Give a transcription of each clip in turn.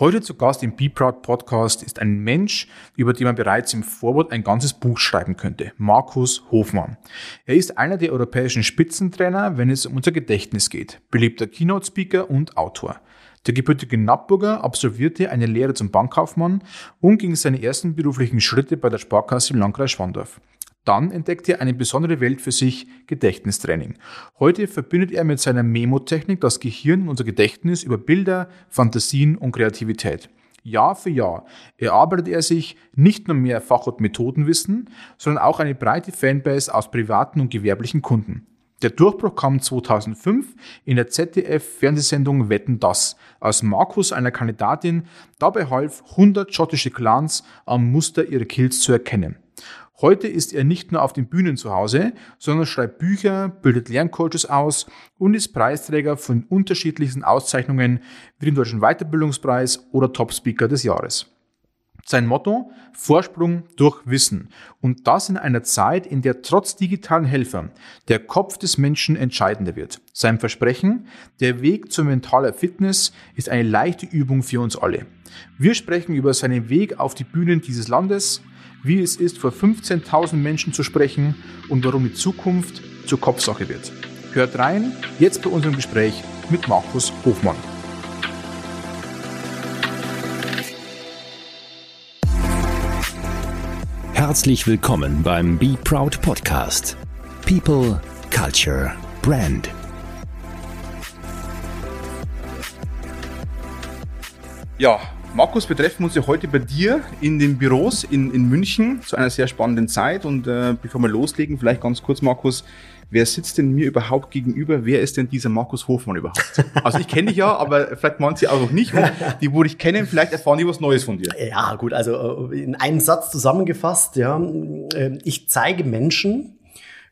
Heute zu Gast im Be Proud Podcast ist ein Mensch, über den man bereits im Vorwort ein ganzes Buch schreiben könnte. Markus Hofmann. Er ist einer der europäischen Spitzentrainer, wenn es um unser Gedächtnis geht. Beliebter Keynote-Speaker und Autor. Der gebürtige Nappburger absolvierte eine Lehre zum Bankkaufmann und ging seine ersten beruflichen Schritte bei der Sparkasse im Landkreis Schwandorf. Dann entdeckte er eine besondere Welt für sich, Gedächtnistraining. Heute verbindet er mit seiner Memo-Technik das Gehirn und unser Gedächtnis über Bilder, Fantasien und Kreativität. Jahr für Jahr erarbeitet er sich nicht nur mehr Fach- und Methodenwissen, sondern auch eine breite Fanbase aus privaten und gewerblichen Kunden. Der Durchbruch kam 2005 in der ZDF-Fernsehsendung Wetten das, als Markus einer Kandidatin dabei half, 100 schottische Clans am Muster ihrer Kills zu erkennen. Heute ist er nicht nur auf den Bühnen zu Hause, sondern schreibt Bücher, bildet Lerncoaches aus und ist Preisträger von unterschiedlichsten Auszeichnungen wie dem Deutschen Weiterbildungspreis oder Top Speaker des Jahres. Sein Motto? Vorsprung durch Wissen. Und das in einer Zeit, in der trotz digitalen Helfern der Kopf des Menschen entscheidender wird. Sein Versprechen? Der Weg zur mentaler Fitness ist eine leichte Übung für uns alle. Wir sprechen über seinen Weg auf die Bühnen dieses Landes, wie es ist, vor 15.000 Menschen zu sprechen und warum die Zukunft zur Kopfsache wird. Hört rein, jetzt bei unserem Gespräch mit Markus Hofmann. Herzlich willkommen beim Be Proud Podcast. People, Culture, Brand. Ja, Markus, wir treffen uns ja heute bei dir in den Büros in, in München zu einer sehr spannenden Zeit. Und äh, bevor wir loslegen, vielleicht ganz kurz, Markus, wer sitzt denn mir überhaupt gegenüber? Wer ist denn dieser Markus Hofmann überhaupt? Also ich kenne dich ja, aber vielleicht manche auch noch nicht. Und die, wo dich kennen, vielleicht erfahren die was Neues von dir. Ja, gut, also äh, in einem Satz zusammengefasst, ja, äh, ich zeige Menschen,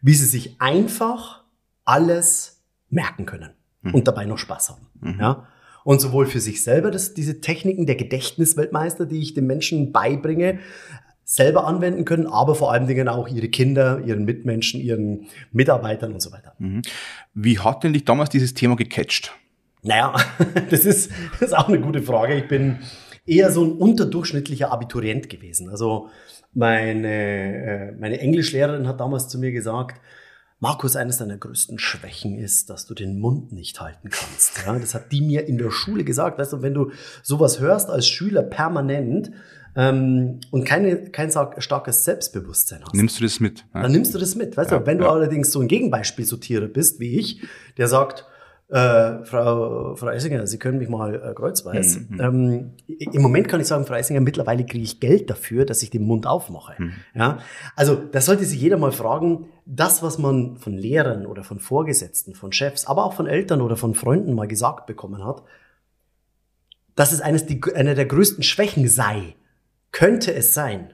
wie sie sich einfach alles merken können hm. und dabei noch Spaß haben. Mhm. Ja und sowohl für sich selber, dass diese Techniken der Gedächtnisweltmeister, die ich den Menschen beibringe, selber anwenden können, aber vor allen Dingen auch ihre Kinder, ihren Mitmenschen, ihren Mitarbeitern und so weiter. Mhm. Wie hat denn dich damals dieses Thema gecatcht? Naja, das ist, das ist auch eine gute Frage. Ich bin eher so ein unterdurchschnittlicher Abiturient gewesen. Also meine, äh, meine Englischlehrerin hat damals zu mir gesagt, Markus, eines deiner größten Schwächen ist, dass du den Mund nicht halten kannst. Ja, das hat die mir in der Schule gesagt. Weißt du, wenn du sowas hörst als Schüler permanent ähm, und keine, kein starkes Selbstbewusstsein hast. Nimmst du das mit? Ja? Dann nimmst du das mit. Weißt ja, du, wenn du allerdings so ein Gegenbeispiel sortiere bist wie ich, der sagt, äh, Frau, Frau Eisinger, Sie können mich mal äh, kreuzweis. Mhm. Ähm, Im Moment kann ich sagen, Frau Eisinger, mittlerweile kriege ich Geld dafür, dass ich den Mund aufmache. Mhm. Ja? Also da sollte sich jeder mal fragen, das, was man von Lehrern oder von Vorgesetzten, von Chefs, aber auch von Eltern oder von Freunden mal gesagt bekommen hat, dass es eines die, eine der größten Schwächen sei, könnte es sein,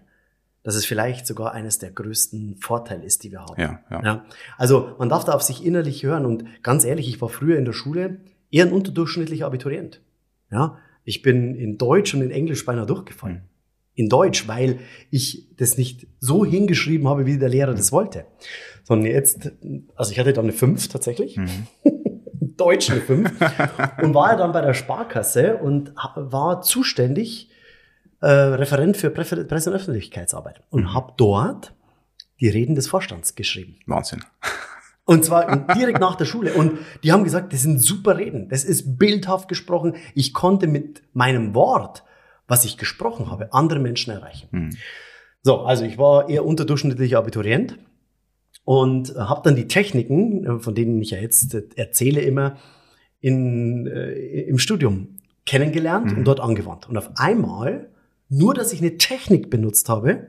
dass es vielleicht sogar eines der größten Vorteile ist, die wir haben. Ja, ja. ja, Also man darf da auf sich innerlich hören und ganz ehrlich, ich war früher in der Schule eher ein unterdurchschnittlicher Abiturient. Ja, ich bin in Deutsch und in Englisch beinahe durchgefallen. Mhm. In Deutsch, weil ich das nicht so hingeschrieben habe, wie der Lehrer mhm. das wollte. Sondern jetzt, also ich hatte dann eine 5 tatsächlich. Mhm. Deutsch eine 5. und war ja dann bei der Sparkasse und war zuständig äh, Referent für Presse- und Öffentlichkeitsarbeit und mhm. habe dort die Reden des Vorstands geschrieben. Wahnsinn. Und zwar direkt nach der Schule. Und die haben gesagt, das sind super Reden. Das ist bildhaft gesprochen. Ich konnte mit meinem Wort, was ich gesprochen habe, andere Menschen erreichen. Mhm. So, also ich war eher unterdurchschnittlicher Abiturient und habe dann die Techniken, äh, von denen ich ja jetzt äh, erzähle immer, in, äh, im Studium kennengelernt mhm. und dort angewandt. Und auf einmal nur, dass ich eine Technik benutzt habe,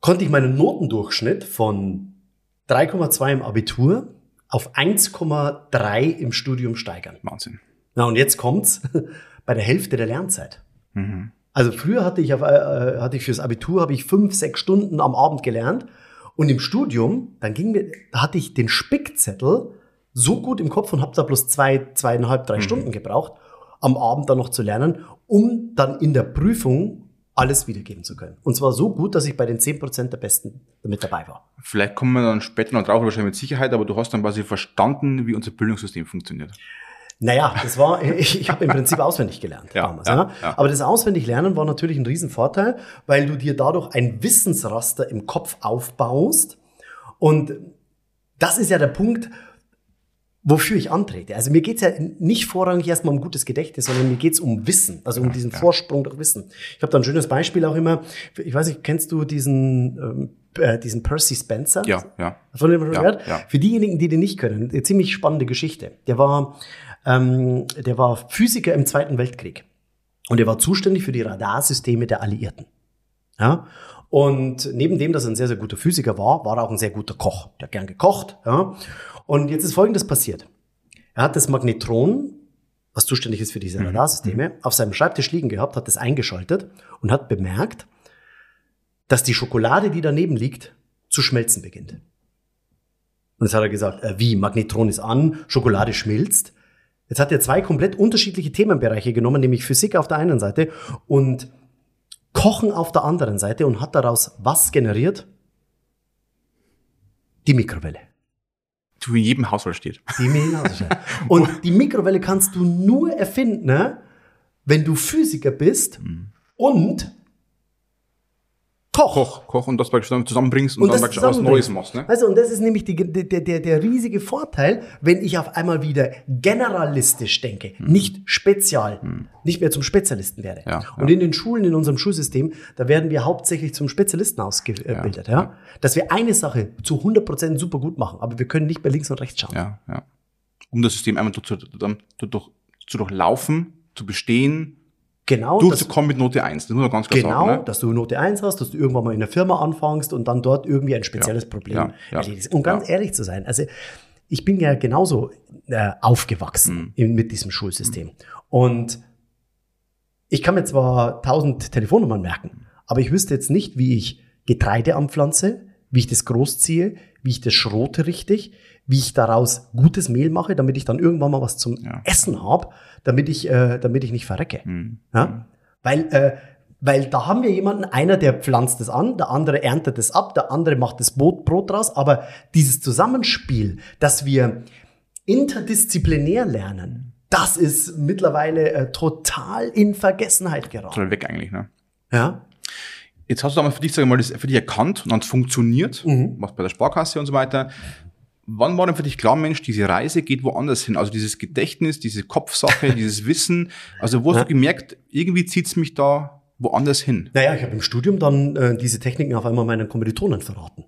konnte ich meinen Notendurchschnitt von 3,2 im Abitur auf 1,3 im Studium steigern. Wahnsinn. Na, und jetzt kommt's bei der Hälfte der Lernzeit. Mhm. Also früher hatte ich, auf, äh, hatte ich fürs Abitur habe ich fünf, sechs Stunden am Abend gelernt. Und im Studium, dann ging mir, hatte ich den Spickzettel so gut im Kopf und habe da bloß zwei, zweieinhalb, drei mhm. Stunden gebraucht am Abend dann noch zu lernen, um dann in der Prüfung alles wiedergeben zu können. Und zwar so gut, dass ich bei den 10% der Besten damit dabei war. Vielleicht kommen wir dann später noch drauf, wahrscheinlich mit Sicherheit, aber du hast dann quasi verstanden, wie unser Bildungssystem funktioniert. Naja, das war, ich, ich habe im Prinzip auswendig gelernt Ja, damals. ja, Ja, ja. Aber das Auswendiglernen war natürlich ein Riesenvorteil, weil du dir dadurch ein Wissensraster im Kopf aufbaust. Und das ist ja der Punkt, wofür ich antrete. Also mir geht's ja nicht vorrangig erstmal um gutes Gedächtnis, sondern mir geht's um Wissen, also um diesen Vorsprung durch Wissen. Ich habe da ein schönes Beispiel auch immer. Ich weiß nicht, kennst du diesen, ähm, äh, diesen Percy Spencer? Ja, ja. Von dem schon Ja, gehört? ja. Für diejenigen, die den nicht können, eine ziemlich spannende Geschichte. Der war, ähm, der war Physiker im Zweiten Weltkrieg. Und er war zuständig für die Radarsysteme der Alliierten. Ja? Und neben dem, dass er ein sehr, sehr guter Physiker war, war er auch ein sehr guter Koch. Der hat gern gekocht. Ja? Und jetzt ist Folgendes passiert. Er hat das Magnetron, was zuständig ist für diese Radarsysteme, auf seinem Schreibtisch liegen gehabt, hat das eingeschaltet und hat bemerkt, dass die Schokolade, die daneben liegt, zu schmelzen beginnt. Und jetzt hat er gesagt, äh, wie, Magnetron ist an, Schokolade schmilzt. Jetzt hat er zwei komplett unterschiedliche Themenbereiche genommen, nämlich Physik auf der einen Seite und Kochen auf der anderen Seite und hat daraus was generiert? Die Mikrowelle. Du in jedem Haushalt steht. Die Mikrowelle. Und die Mikrowelle kannst du nur erfinden, ne, wenn du Physiker bist und Koch. Koch, Koch und das zusammenbringst und, Und dann praktisch was. Neues machst, ne? Also, und das ist nämlich die, der, der, der riesige Vorteil, wenn ich auf einmal wieder generalistisch denke, nicht spezial, nicht mehr zum Spezialisten werde. Ja, und in den Schulen, in unserem Schulsystem, da werden wir hauptsächlich zum Spezialisten ausgebildet, ja, Dass wir eine Sache zu 100% super gut machen, aber wir können nicht mehr links und rechts schauen. Ja, ja. Um das System einmal zu, zu, zu, zu durchlaufen, zu bestehen, Genau, das, durchzukommen mit Note 1. Das muss man ganz klar genau, sagen. Ne? dass du Note 1 hast, dass du irgendwann mal in der Firma anfängst und dann dort irgendwie ein spezielles Ja, Problem ja, ja, erledigst. Und ganz ehrlich zu sein, also ich bin ja genauso äh, aufgewachsen Mhm. in, mit diesem Schulsystem. Und ich kann mir zwar tausend Telefonnummern merken, aber ich wüsste jetzt nicht, wie ich Getreide anpflanze, wie ich das großziehe, wie ich das schrote richtig, wie ich daraus gutes Mehl mache, damit ich dann irgendwann mal was zum Ja. Essen habe, damit ich, äh, damit ich nicht verrecke. Mhm. Ja? Weil, äh, weil da haben wir jemanden, einer, der pflanzt es an, der andere erntet es ab, der andere macht das Brot, Brot draus. Aber dieses Zusammenspiel, dass wir interdisziplinär lernen, das ist mittlerweile äh, total in Vergessenheit geraten. Total weg eigentlich, ne? Ja? Jetzt hast du aber für dich, sag ich mal, das für dich erkannt und dann funktioniert, Mhm. was bei der Sparkasse und so weiter. Wann war denn für dich klar, Mensch, diese Reise geht woanders hin? Also dieses Gedächtnis, diese Kopfsache, dieses Wissen. Also wo hast Ja. du gemerkt, irgendwie zieht's mich da woanders hin? Naja, ich habe im Studium dann äh, diese Techniken auf einmal meinen Kommilitonen verraten.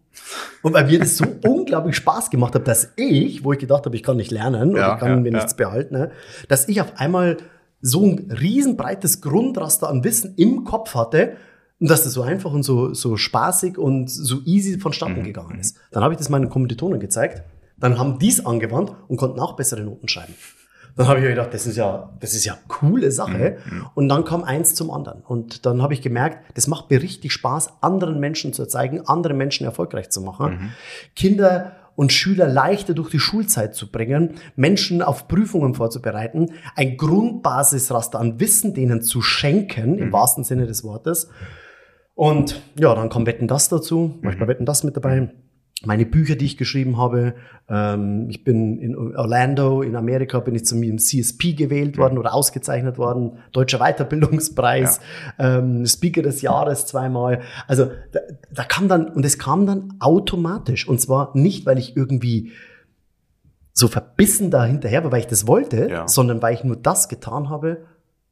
Und weil mir das so unglaublich Spaß gemacht hat, dass ich, wo ich gedacht habe, ich kann nicht lernen oder Ja, ich kann ja, mir ja. nichts behalten, ne, dass ich auf einmal so ein riesenbreites Grundraster an Wissen im Kopf hatte und dass das so einfach und so, so spaßig und so easy vonstatten Mhm, gegangen ist. Dann habe ich das meinen Kommilitonen gezeigt, dann haben die es angewandt und konnten auch bessere Noten schreiben. Dann habe ich mir gedacht, das ist ja, das ist ja coole Sache. Mhm, Und dann kam eins zum anderen. Und dann habe ich gemerkt, das macht mir richtig Spaß, anderen Menschen zu zeigen, andere Menschen erfolgreich zu machen. Mhm. Kinder und Schüler leichter durch die Schulzeit zu bringen, Menschen auf Prüfungen vorzubereiten, ein Grundbasisraster an Wissen denen zu schenken, Mhm. im wahrsten Sinne des Wortes. Und ja, dann kommt Wetten das dazu, ich bei Wetten das mit dabei. Meine Bücher, die ich geschrieben habe. Ähm, ich bin in Orlando, in Amerika, bin ich zum CSP gewählt worden oder ausgezeichnet worden. Deutscher Weiterbildungspreis, ähm, Speaker des Jahres zweimal. Also da, da kam dann, und es kam dann automatisch. Und zwar nicht, weil ich irgendwie so verbissen da hinterher war, weil ich das wollte, Ja. sondern weil ich nur das getan habe,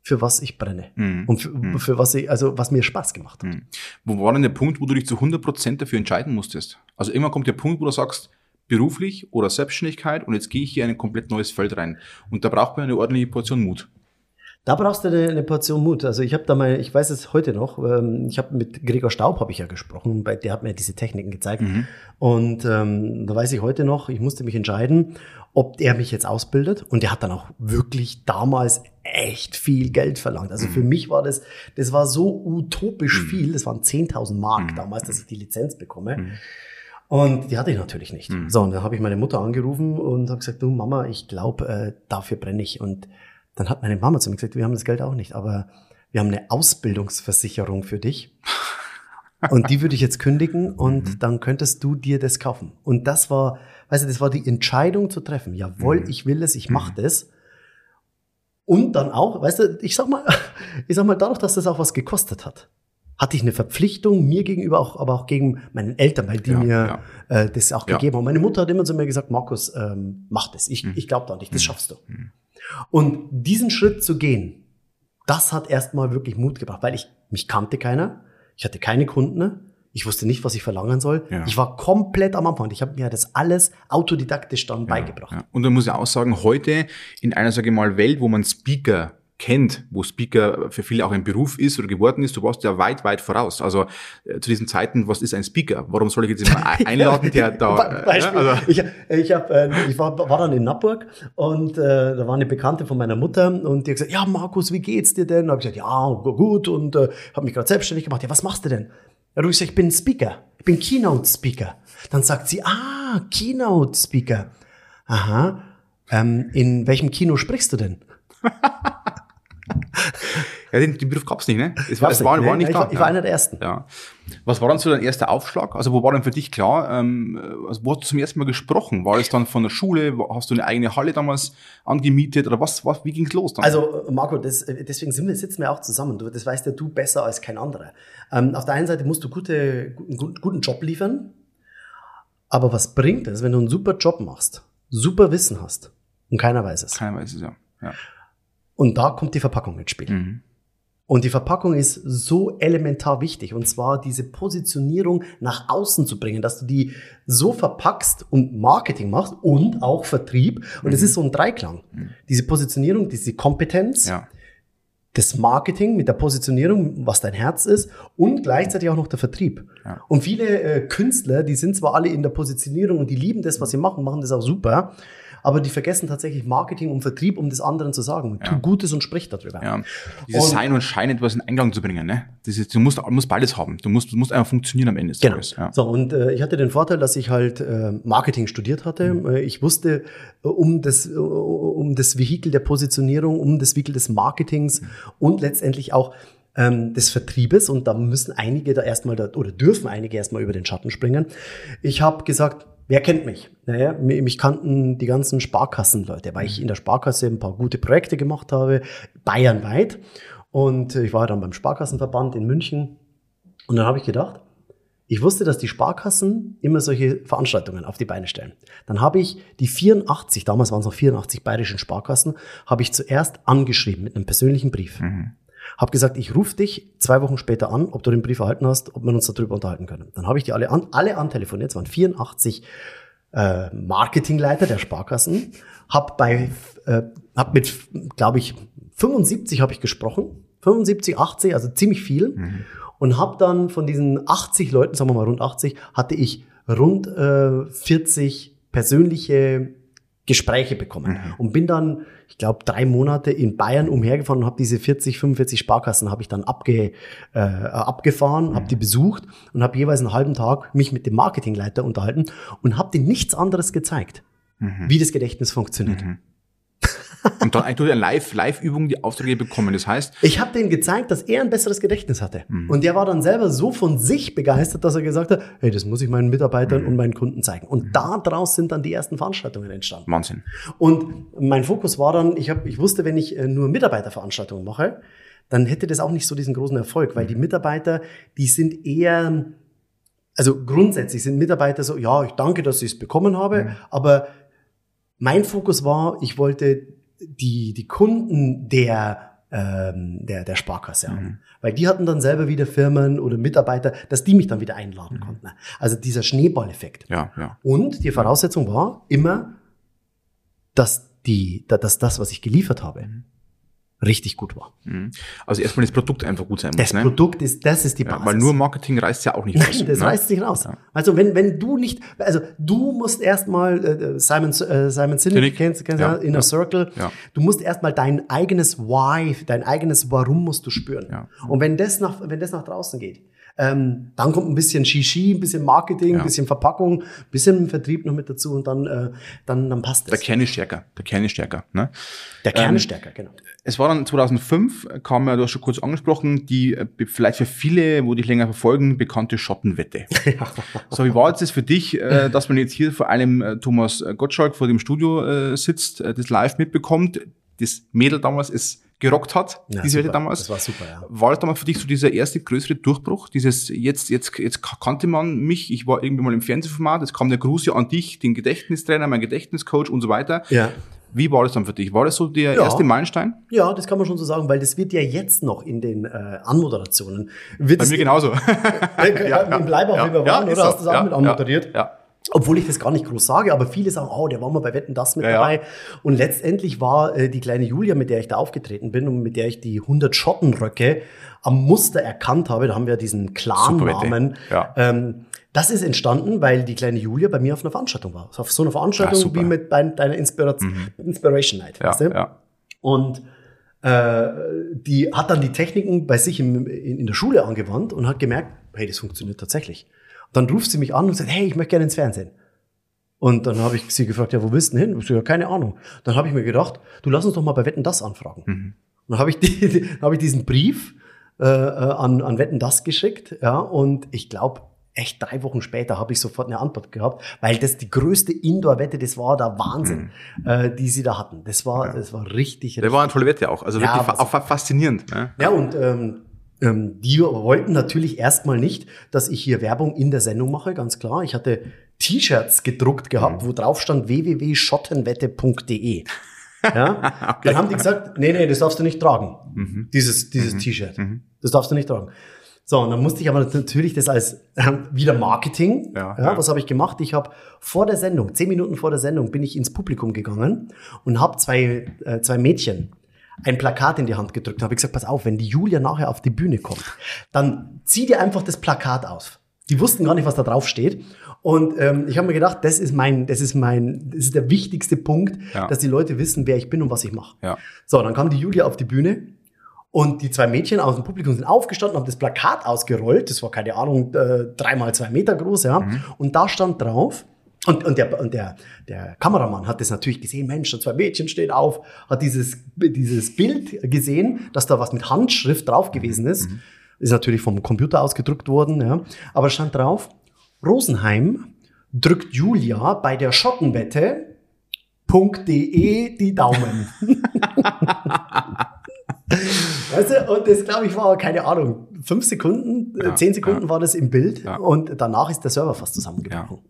für was ich brenne. Mhm. Und für, für was ich, also was mir Spaß gemacht hat. Mhm. Wo war denn der Punkt, wo du dich zu 100% dafür entscheiden musstest? Also irgendwann kommt der Punkt, wo du sagst, beruflich oder Selbstständigkeit und jetzt gehe ich hier in ein komplett neues Feld rein. Und da braucht man eine ordentliche Portion Mut. Da brauchst du eine, eine Portion Mut. Also ich habe da mal, ich weiß es heute noch, ähm, ich habe mit Gregor Staub habe ich ja gesprochen, bei der hat mir diese Techniken gezeigt. Mhm. Und ähm, da weiß ich heute noch, ich musste mich entscheiden, ob er mich jetzt ausbildet. Und der hat dann auch wirklich damals echt viel Geld verlangt. Also für mich war das, das war so utopisch viel. Das waren 10.000 Mark damals, dass ich die Lizenz bekomme. Und die hatte ich natürlich nicht. So, und dann habe ich meine Mutter angerufen und habe gesagt, du Mama, ich glaube, äh, dafür brenne ich. Und dann hat meine Mama zu mir gesagt, wir haben das Geld auch nicht, aber wir haben eine Ausbildungsversicherung für dich. Und die würde ich jetzt kündigen und dann könntest du dir das kaufen. Und das war, weißt du, das war die Entscheidung zu treffen. Jawohl, ich will es, ich mache das. Und dann auch, weißt du, ich sag mal, ich sag mal, dadurch, dass das auch was gekostet hat, hatte ich eine Verpflichtung mir gegenüber, auch, aber auch gegen meinen Eltern, weil die Ja, mir ja. Äh, das auch Ja. gegeben haben. Meine Mutter hat immer zu mir gesagt, Markus, ähm, mach das. Ich, Mhm. ich glaube da nicht, das schaffst du. Und diesen Schritt zu gehen, das hat erstmal wirklich Mut gebracht, weil ich mich kannte keiner, ich hatte keine Kunden, ich wusste nicht, was ich verlangen soll. Ja. Ich war komplett am Anfang. Ich habe mir das alles autodidaktisch dann beigebracht. Ja. Und dann muss ich auch sagen, heute in einer, sage ich mal, Welt, wo man Speaker kennt, wo Speaker für viele auch ein Beruf ist oder geworden ist, du warst ja weit, weit voraus. Also äh, zu diesen Zeiten, was ist ein Speaker? Warum soll ich jetzt jemanden ein- einladen, der da... Be- Beispiel. Ja, also, ich ich, hab, äh, ich war, war dann in Nappburg und äh, da war eine Bekannte von meiner Mutter und die hat gesagt, ja Markus, wie geht's dir denn? Da habe ich gesagt, ja gu- gut und äh, habe mich gerade selbstständig gemacht. Ja, was machst du denn? Ja, du ich gesagt, ich bin Speaker, ich bin Keynote Speaker. Dann sagt sie, ah, Keynote Speaker. Aha. Ähm, in welchem Kino sprichst du denn? ja, den, den Beruf gab's nicht, ne? Es war, es war, nicht, war ne? nicht ich, da. war, ich war einer der ersten. Ja. Was war dann so dein erster Aufschlag? Also wo war denn für dich klar, ähm, also wo hast du zum ersten Mal gesprochen? War es dann von der Schule? Hast du eine eigene Halle damals angemietet? Oder was, was wie ging's los dann? Also, Marco, das, deswegen sind wir, sitzen wir auch zusammen. Du, das weißt ja du besser als kein anderer. Ähm, auf der einen Seite musst du gute, guten, guten Job liefern, aber was bringt es, wenn du einen super Job machst, super Wissen hast und keiner weiß es? Keiner weiß es, ja. ja. Und da kommt die Verpackung ins Spiel. Mhm. Und die Verpackung ist so elementar wichtig. Und zwar diese Positionierung nach außen zu bringen, dass du die so verpackst und Marketing machst und auch Vertrieb. Und es ist so ein Dreiklang. Diese Positionierung, diese Kompetenz, Ja. das Marketing mit der Positionierung, was dein Herz ist und gleichzeitig auch noch der Vertrieb. Ja. Und viele äh, Künstler, die sind zwar alle in der Positionierung und die lieben das, was sie machen, machen das auch super, aber die vergessen tatsächlich Marketing und Vertrieb, um das anderen zu sagen. Tu Gutes und sprich darüber. Ja. Dieses Und- Sein und Schein etwas in Einklang zu bringen, ne? Das ist, du musst, musst beides haben. Du musst, du musst einfach funktionieren am Ende des Genau. Tages. Ja. So, und äh, ich hatte den Vorteil, dass ich halt äh, Marketing studiert hatte. Äh, ich wusste äh, um das, äh, um das Vehikel der Positionierung, um das Vehikel des Marketings und letztendlich auch ähm, des Vertriebes. Und da müssen einige da erstmal, da, oder dürfen einige erstmal über den Schatten springen. Ich habe gesagt, wer kennt mich? Naja, mi- mich kannten die ganzen Sparkassenleute, weil ich in der Sparkasse ein paar gute Projekte gemacht habe, bayernweit. Und ich war dann beim Sparkassenverband in München. Und dann habe ich gedacht, ich wusste, dass die Sparkassen immer solche Veranstaltungen auf die Beine stellen. Dann habe ich die 84, damals waren es noch 84 bayerischen Sparkassen, habe ich zuerst angeschrieben mit einem persönlichen Brief. Habe gesagt, ich rufe dich zwei Wochen später an, ob du den Brief erhalten hast, ob wir uns darüber unterhalten können. Dann habe ich die alle an, alle antelefoniert, es waren 84 äh, Marketingleiter der Sparkassen, habe bei, äh, hab mit, glaube ich, 75 habe ich gesprochen, 75, 80, also ziemlich viel, und habe dann von diesen 80 Leuten, sagen wir mal rund 80, hatte ich rund äh, 40 persönliche Gespräche bekommen. Und bin dann, ich glaube, drei Monate in Bayern umhergefahren und habe diese 40, 45 Sparkassen habe ich dann abge, äh, abgefahren, habe die besucht und habe jeweils einen halben Tag mich mit dem Marketingleiter unterhalten und habe denen nichts anderes gezeigt, wie das Gedächtnis funktioniert. Und dann eigentlich durch eine Live- Live-Übung die Aufträge bekommen. Das heißt, Ich habe denen gezeigt, dass er ein besseres Gedächtnis hatte. Und der war dann selber so von sich begeistert, dass er gesagt hat, hey, das muss ich meinen Mitarbeitern und meinen Kunden zeigen. Und daraus sind dann die ersten Veranstaltungen entstanden. Wahnsinn. Und mein Fokus war dann, ich, hab, ich wusste, wenn ich äh, nur Mitarbeiterveranstaltungen mache, dann hätte das auch nicht so diesen großen Erfolg, weil die Mitarbeiter, die sind eher, also grundsätzlich sind Mitarbeiter so, ja, ich danke, dass ich es bekommen habe, aber mein Fokus war, ich wollte die, die Kunden der, ähm, der, der Sparkasse haben. Weil die hatten dann selber wieder Firmen oder Mitarbeiter, dass die mich dann wieder einladen konnten. Also dieser Schneeballeffekt. Ja, ja. Und die Voraussetzung war immer, dass, die, da- dass das, was ich geliefert habe, richtig gut war. Mhm. Also erstmal das Produkt einfach gut sein muss. Das ne? Produkt ist, das ist die ja, Basis. weil nur Marketing reißt ja auch nicht raus. Das ne? reißt sich raus. Also wenn, wenn du nicht, also du musst erstmal äh, Simon, äh, Simon Sinek, kennst, kennst Ja, du, Inner ja. Circle, Ja. du musst erstmal dein eigenes Why, dein eigenes Warum musst du spüren. Ja. Und wenn das nach, wenn das nach draußen geht, ähm, dann kommt ein bisschen Shishi, ein bisschen Marketing, Ja. ein bisschen Verpackung, ein bisschen Vertrieb noch mit dazu und dann, äh, dann, dann passt Der das. Kern ist stärker. Der Kern ist stärker. Ne? Der Kern ähm, ist stärker, genau. Es war dann 2005, kam ja, du hast schon kurz angesprochen, die äh, vielleicht für viele, wo dich länger verfolgen, bekannte Schottenwette. So, wie war jetzt das für dich, äh, dass man jetzt hier vor allem äh, Thomas Gottschalk vor dem Studio äh, sitzt, äh, das live mitbekommt? das Mädel damals es gerockt hat, Ja, diese Wette super. damals. Das war super, ja. War das damals für dich so dieser erste größere Durchbruch? Dieses, jetzt, jetzt, jetzt kannte man mich, ich war irgendwie mal im Fernsehformat, jetzt kam der Gruß ja an dich, den Gedächtnistrainer, mein Gedächtniscoach und so weiter. Ja. Wie war das dann für dich? War das so der Ja. erste Meilenstein? Ja, das kann man schon so sagen, weil das wird ja jetzt noch in den äh, Anmoderationen. Wird Bei es mir genauso. Äh, ja, Im Ja, wie wir ja, waren, ist oder? so. Hast du das auch Ja, mit ja, anmoderiert? ja. Obwohl ich das gar nicht groß sage, aber viele sagen, oh, der war mal bei Wetten das mit Ja, ja. dabei. Und letztendlich war äh, die kleine Julia, mit der ich da aufgetreten bin und mit der ich die 100 Schottenröcke am Muster erkannt habe, da haben wir diesen Clan-Namen. Ja. Ähm, das ist entstanden, weil die kleine Julia bei mir auf einer Veranstaltung war. Auf so einer Veranstaltung. Mhm. wie mit deiner Inspiration, Inspiration Night. Ja, weißt du? ja. Und äh, die hat dann die Techniken bei sich im, in, in der Schule angewandt und hat gemerkt, hey, das funktioniert tatsächlich. Dann ruft sie mich an und sagt, hey, ich möchte gerne ins Fernsehen. Und dann habe ich sie gefragt, ja, wo willst du denn hin? Ich so, ja, keine Ahnung. Dann habe ich mir gedacht, du lass uns doch mal bei Wetten das anfragen. Und dann habe ich, die, habe ich diesen Brief äh, äh, an, an Wetten das geschickt, ja, und ich glaube, echt drei Wochen später habe ich sofort eine Antwort gehabt, weil das die größte Indoor-Wette, das war der Wahnsinn, äh, die sie da hatten. Das war, das war richtig, richtig war eine tolle Wette auch. Also Ja, wirklich fa auch fa- faszinierend. Ne? ja, und ähm, ähm, die wollten natürlich erstmal nicht, dass ich hier Werbung in der Sendung mache, ganz klar. Ich hatte T-Shirts gedruckt gehabt, wo drauf stand www.schottenwette.de. Ja? Dann haben die gesagt, nee, nee, das darfst du nicht tragen. Mhm. Dieses, dieses T-Shirt. Das darfst du nicht tragen. So, und dann musste ich aber natürlich das als ähm, wieder Marketing. Ja, Ja, ja. Was habe ich gemacht? Ich habe vor der Sendung, zehn Minuten vor der Sendung, bin ich ins Publikum gegangen und habe zwei, äh, zwei Mädchen ein Plakat in die Hand gedrückt und habe gesagt, pass auf, wenn die Julia nachher auf die Bühne kommt, dann zieh dir einfach das Plakat aus. Die wussten gar nicht, was da drauf steht. Und ähm, ich habe mir gedacht, das ist mein, das ist mein, das ist der wichtigste Punkt, Ja. dass die Leute wissen, wer ich bin und was ich mache. Ja. So, dann kam die Julia auf die Bühne und die zwei Mädchen aus dem Publikum sind aufgestanden, haben das Plakat ausgerollt. Das war keine Ahnung, äh, dreimal zwei Meter groß, ja. Und da stand drauf, und, und, der, und der, der Kameramann hat das natürlich gesehen, Mensch, da zwei Mädchen stehen auf, hat dieses, dieses Bild gesehen, dass da was mit Handschrift drauf gewesen ist. Ist natürlich vom Computer ausgedruckt worden, ja. Aber es stand drauf, Rosenheim drückt Julia bei der Schottenwette .de die Daumen. weißt du, und das glaube ich war, keine Ahnung, fünf Sekunden, äh, Ja, zehn Sekunden ja. war das im Bild Ja. und danach ist der Server fast zusammengebrochen.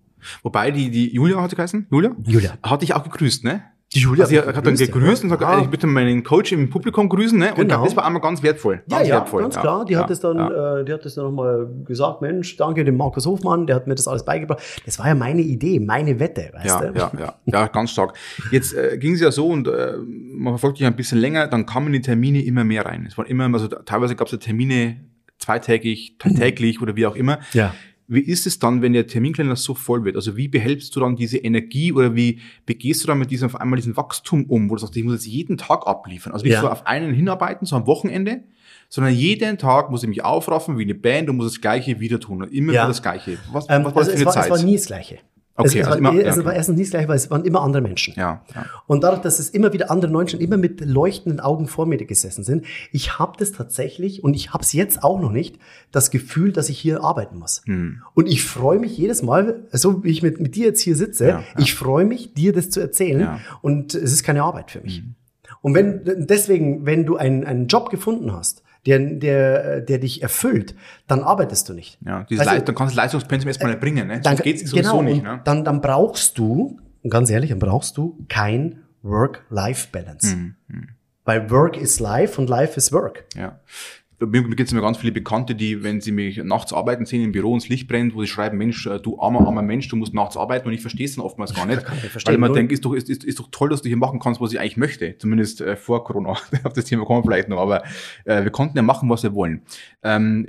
Wobei die, die Julia hat sie geheißen? Julia? Julia. Hat dich auch gegrüßt, ne? Die Julia Also, hat hat, dann gegrüßt, ja. und sagt, Ja. ich bitte meinen Coach im Publikum grüßen, ne? Und Genau. das war einmal ganz wertvoll. Ja, Ganz ja, wertvoll. ganz klar. Die ja, hat es dann, ja. äh, die hat es dann nochmal gesagt, Mensch, danke dem Markus Hofmann, der hat mir das alles beigebracht. Das war ja meine Idee, meine Wette, weißt Ja, du? ja, ja, ja, ganz stark. Jetzt äh, ging es ja so und äh, man verfolgt dich ein bisschen länger, dann kamen die Termine immer mehr rein. Es waren immer, also teilweise gab es ja Termine zweitägig, täglich oder wie auch immer. Ja. Wie ist es dann, wenn der Terminkalender so voll wird? Also wie behältst du dann diese Energie oder wie begehst du dann mit diesem auf einmal diesen Wachstum um, wo du sagst, ich muss jetzt jeden Tag abliefern? Also nicht Ja. so auf einen hinarbeiten, so am Wochenende, sondern jeden Tag muss ich mich aufraffen wie eine Band und muss das Gleiche wieder tun immer Ja. wieder das Gleiche. Was, Ähm, was war das also für es, eine war, Zeit? es war nie das Gleiche. Okay, es, also war, immer- es ja. war erstens nie das Gleiche, weil es waren immer andere Menschen. ja, ja. Und dadurch, dass es immer wieder andere Menschen immer mit leuchtenden Augen vor mir gesessen sind, ich habe das tatsächlich und ich habe es jetzt auch noch nicht, das Gefühl, dass ich hier arbeiten muss. Hm. Und ich freue mich jedes Mal, so wie ich mit, mit dir jetzt hier sitze, Ja, ja. ich freue mich, dir das zu erzählen. Hm. und es ist keine Arbeit für mich. Und wenn deswegen, wenn du einen, einen Job gefunden hast, der, der, der dich erfüllt, dann arbeitest du nicht. Ja, dieses Also- dann kannst du das Leistungspensum erstmal nicht bringen, ne? Dann, Sonst geht's sowieso genau, nicht, ne? Dann, dann brauchst du, ganz ehrlich, dann brauchst du kein Work-Life-Balance. Hm, Weil Work is Life und Life is Work. Ja. Mir, mir gibt es immer ganz viele Bekannte, die, wenn sie mich nachts arbeiten sehen, im Büro und das Licht brennt, wo sie schreiben, Mensch, äh, du armer, armer Mensch, du musst nachts arbeiten und ich verstehe es dann oftmals gar nicht. weil man denkt, ist doch, ist, ist, ist doch toll, dass du hier machen kannst, was ich eigentlich möchte. Zumindest äh, vor Corona. Auf das Thema kommen wir vielleicht noch, aber äh, wir konnten ja machen, was wir wollen. Ähm,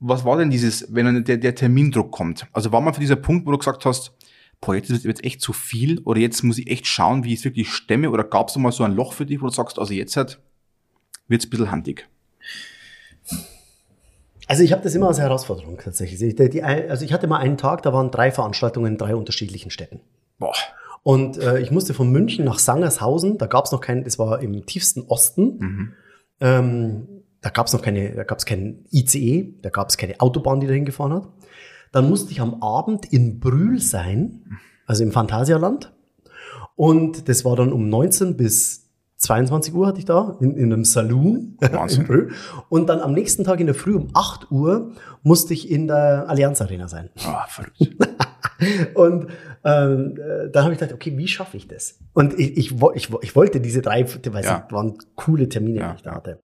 was war denn dieses, wenn dann der, der Termindruck kommt? Also war mal für dieser Punkt, wo du gesagt hast, boah, jetzt wird jetzt echt zu viel oder jetzt muss ich echt schauen, wie ich es wirklich stemme oder gab es mal so ein Loch für dich, wo du sagst, also jetzt halt wird's ein bisschen handig. Also ich habe das immer als Herausforderung tatsächlich. Ich- Die, die, also ich hatte mal einen Tag, da waren drei Veranstaltungen in drei unterschiedlichen Städten. Boah. Und äh, ich musste von München nach Sangershausen, da gab es noch keinen, das war im tiefsten Osten. Mhm. Ähm, da gab es noch keine, da gab es keinen ICE, da gab es keine Autobahn, die dahin gefahren hat. Dann musste ich am Abend in Brühl sein, also im Phantasialand. Und das war dann um 19 bis 22 Uhr hatte ich da in, in einem Saloon Wahnsinn. Und dann am nächsten Tag in der Früh um 8 Uhr musste ich in der Allianz Arena sein. Ah, verrückt. Und ähm, äh, dann habe ich gedacht, okay, wie schaffe ich das? Und ich, ich, ich, ich wollte diese drei, weil Ja. es waren coole Termine, Ja, die ich da hatte.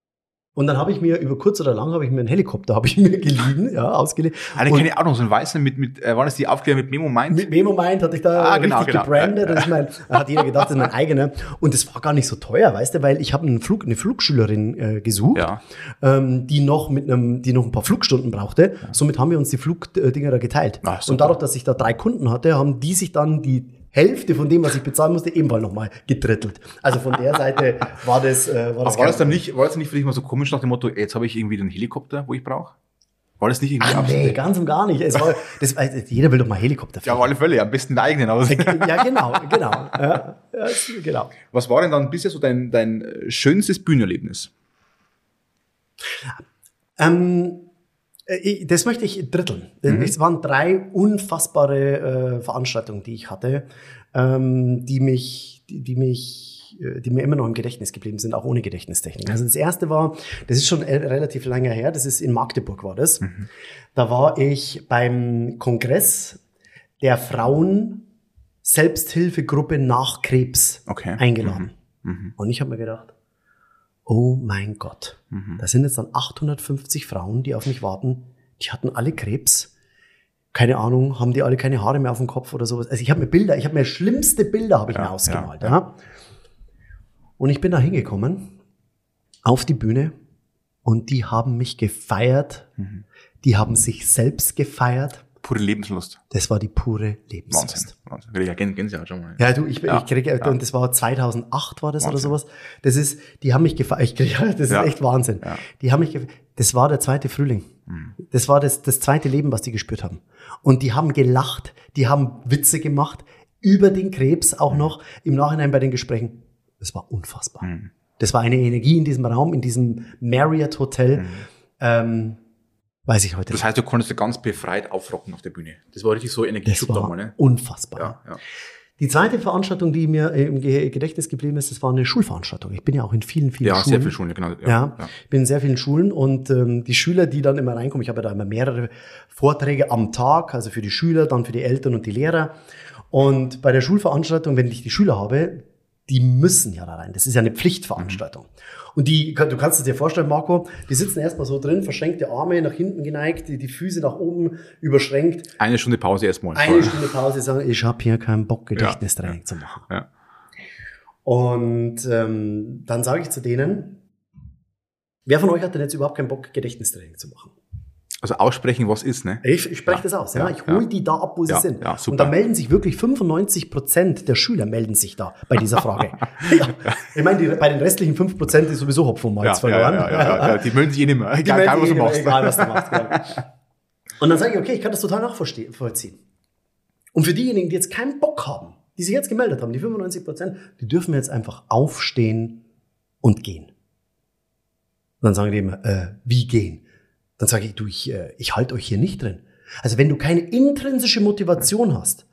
Und dann habe ich mir über kurz oder lang habe ich mir einen Helikopter habe ich mir geliehen, ja, ausgeliehen. Eine Und kenne ich auch noch, so ein weißen mit, mit äh, war das die Aufkleber mit Memo Mind? mit Memo Mind hatte ich da Ah, genau, richtig genau. gebrandet. Das ist mein, da hat jeder gedacht, das ist mein eigener. Und das war gar nicht so teuer, weißt du, weil ich habe einen Flug, eine Flugschülerin äh, gesucht, Ja. ähm, die noch mit einem, die noch ein paar Flugstunden brauchte. Somit haben wir uns die Flugdinger da geteilt. Ah, super. und dadurch, dass ich da drei Kunden hatte, haben die sich dann die Hälfte von dem, was ich bezahlen musste, ebenfalls nochmal gedrittelt. Also von der Seite war das, äh, war das, war das dann nicht, war das nicht für dich mal so komisch nach dem Motto, jetzt habe ich irgendwie den Helikopter, wo ich brauche? War das nicht irgendwie Ach, nee, ganz und gar nicht. Es war, das, äh, jeder will doch mal Helikopter Ja, auf alle Fälle, am besten den eigenen. Aber ja, genau, genau. Ja, ja, genau. was war denn dann bisher so dein, dein schönstes Bühnenerlebnis? Ähm, äh, das möchte ich dritteln. Denn Es waren drei unfassbare äh, Veranstaltungen, die ich hatte, ähm, die mich, die, die mich, äh, die mir immer noch im Gedächtnis geblieben sind, auch ohne Gedächtnistechnik. Also das erste war, das ist schon äh, relativ lange her, das ist in Magdeburg war das. Da war ich beim Kongress der Frauen Selbsthilfegruppe nach Krebs Okay. eingeladen. Und ich habe mir gedacht, oh mein Gott, da sind jetzt dann 850 Frauen, die auf mich warten. Die hatten alle Krebs. Keine Ahnung, haben die alle keine Haare mehr auf dem Kopf oder sowas. Also ich habe mir Bilder, ich habe mir schlimmste Bilder habe ich Ja, mir ausgemalt. ja, Ja, Und ich bin da hingekommen auf die Bühne und die haben mich gefeiert. Mhm. Die haben sich selbst gefeiert. Pure Lebenslust. Das war die pure Lebenslust. Wahnsinn. Wahnsinn. Ja Gän- Gänsehaut schon mal. Ja, du, ich, Ja, ich kriege, ja. und das war 2008 war das oder Wahnsinn. sowas. Das ist, die haben mich gefeiert. Ich krieg, das ist Ja. echt Wahnsinn. Die haben mich gefeiert. Das war der zweite Frühling. Mhm. Das war das, das zweite Leben, was die gespürt haben. Und die haben gelacht, die haben Witze gemacht über den Krebs auch noch im Nachhinein bei den Gesprächen. Das war unfassbar. Mhm. Das war eine Energie in diesem Raum, in diesem Marriott Hotel. Ähm, weiß ich heute Mhm. Das heißt, du konntest ganz befreit aufrocken auf der Bühne. Das war richtig so Energieschub da war mal, ne? unfassbar. Ja, ja. Die zweite Veranstaltung, die mir äh, im Ge- Gedächtnis geblieben ist, das war eine Schulveranstaltung. Ich bin ja auch in vielen, vielen Ja, Schulen. sehr viel Schulen, genau. Ja, ich bin in sehr vielen Schulen und ähm, die Schüler, die dann immer reinkommen, ich habe ja da immer mehrere Vorträge am Tag, also für die Schüler, dann für die Eltern und die Lehrer. Und bei der Schulveranstaltung, wenn ich die Schüler habe, die müssen ja da rein. Das ist ja eine Pflichtveranstaltung. Und die, du kannst es dir vorstellen, Marco, die sitzen erstmal so drin, verschränkte Arme nach hinten geneigt, die, die Füße nach oben überschränkt, Eine Stunde Pause erstmal. eine Stunde Pause sagen, ich habe hier keinen Bock, Gedächtnistraining Ja. zu machen. Ja. Und ähm, dann sage ich zu denen, wer von euch hat denn jetzt überhaupt keinen Bock, Gedächtnistraining zu machen? Also aussprechen, was ist, ne? Ich, ich spreche Ja, das aus, ja. ja, Ich hole ja. die da ab, wo sie sind. ja, super. Und da melden sich wirklich 95 Prozent der Schüler melden sich da bei dieser Frage. Ich meine, die, bei den restlichen 5 Prozent ist sowieso Hopfen Malz verloren. Ja, Die melden sich eh nicht mehr. Egal, egal was du eh machst. Egal, was du machst. Genau. Und dann sage ich, okay, ich kann das total nachvollziehen. Und für diejenigen, die jetzt keinen Bock haben, die sich jetzt gemeldet haben, die 95 Prozent, die dürfen jetzt einfach aufstehen und gehen. Und dann sagen die immer, äh, wie gehen? Dann sage ich, du, ich, äh, ich halte euch hier nicht drin. Also wenn du keine intrinsische Motivation hast,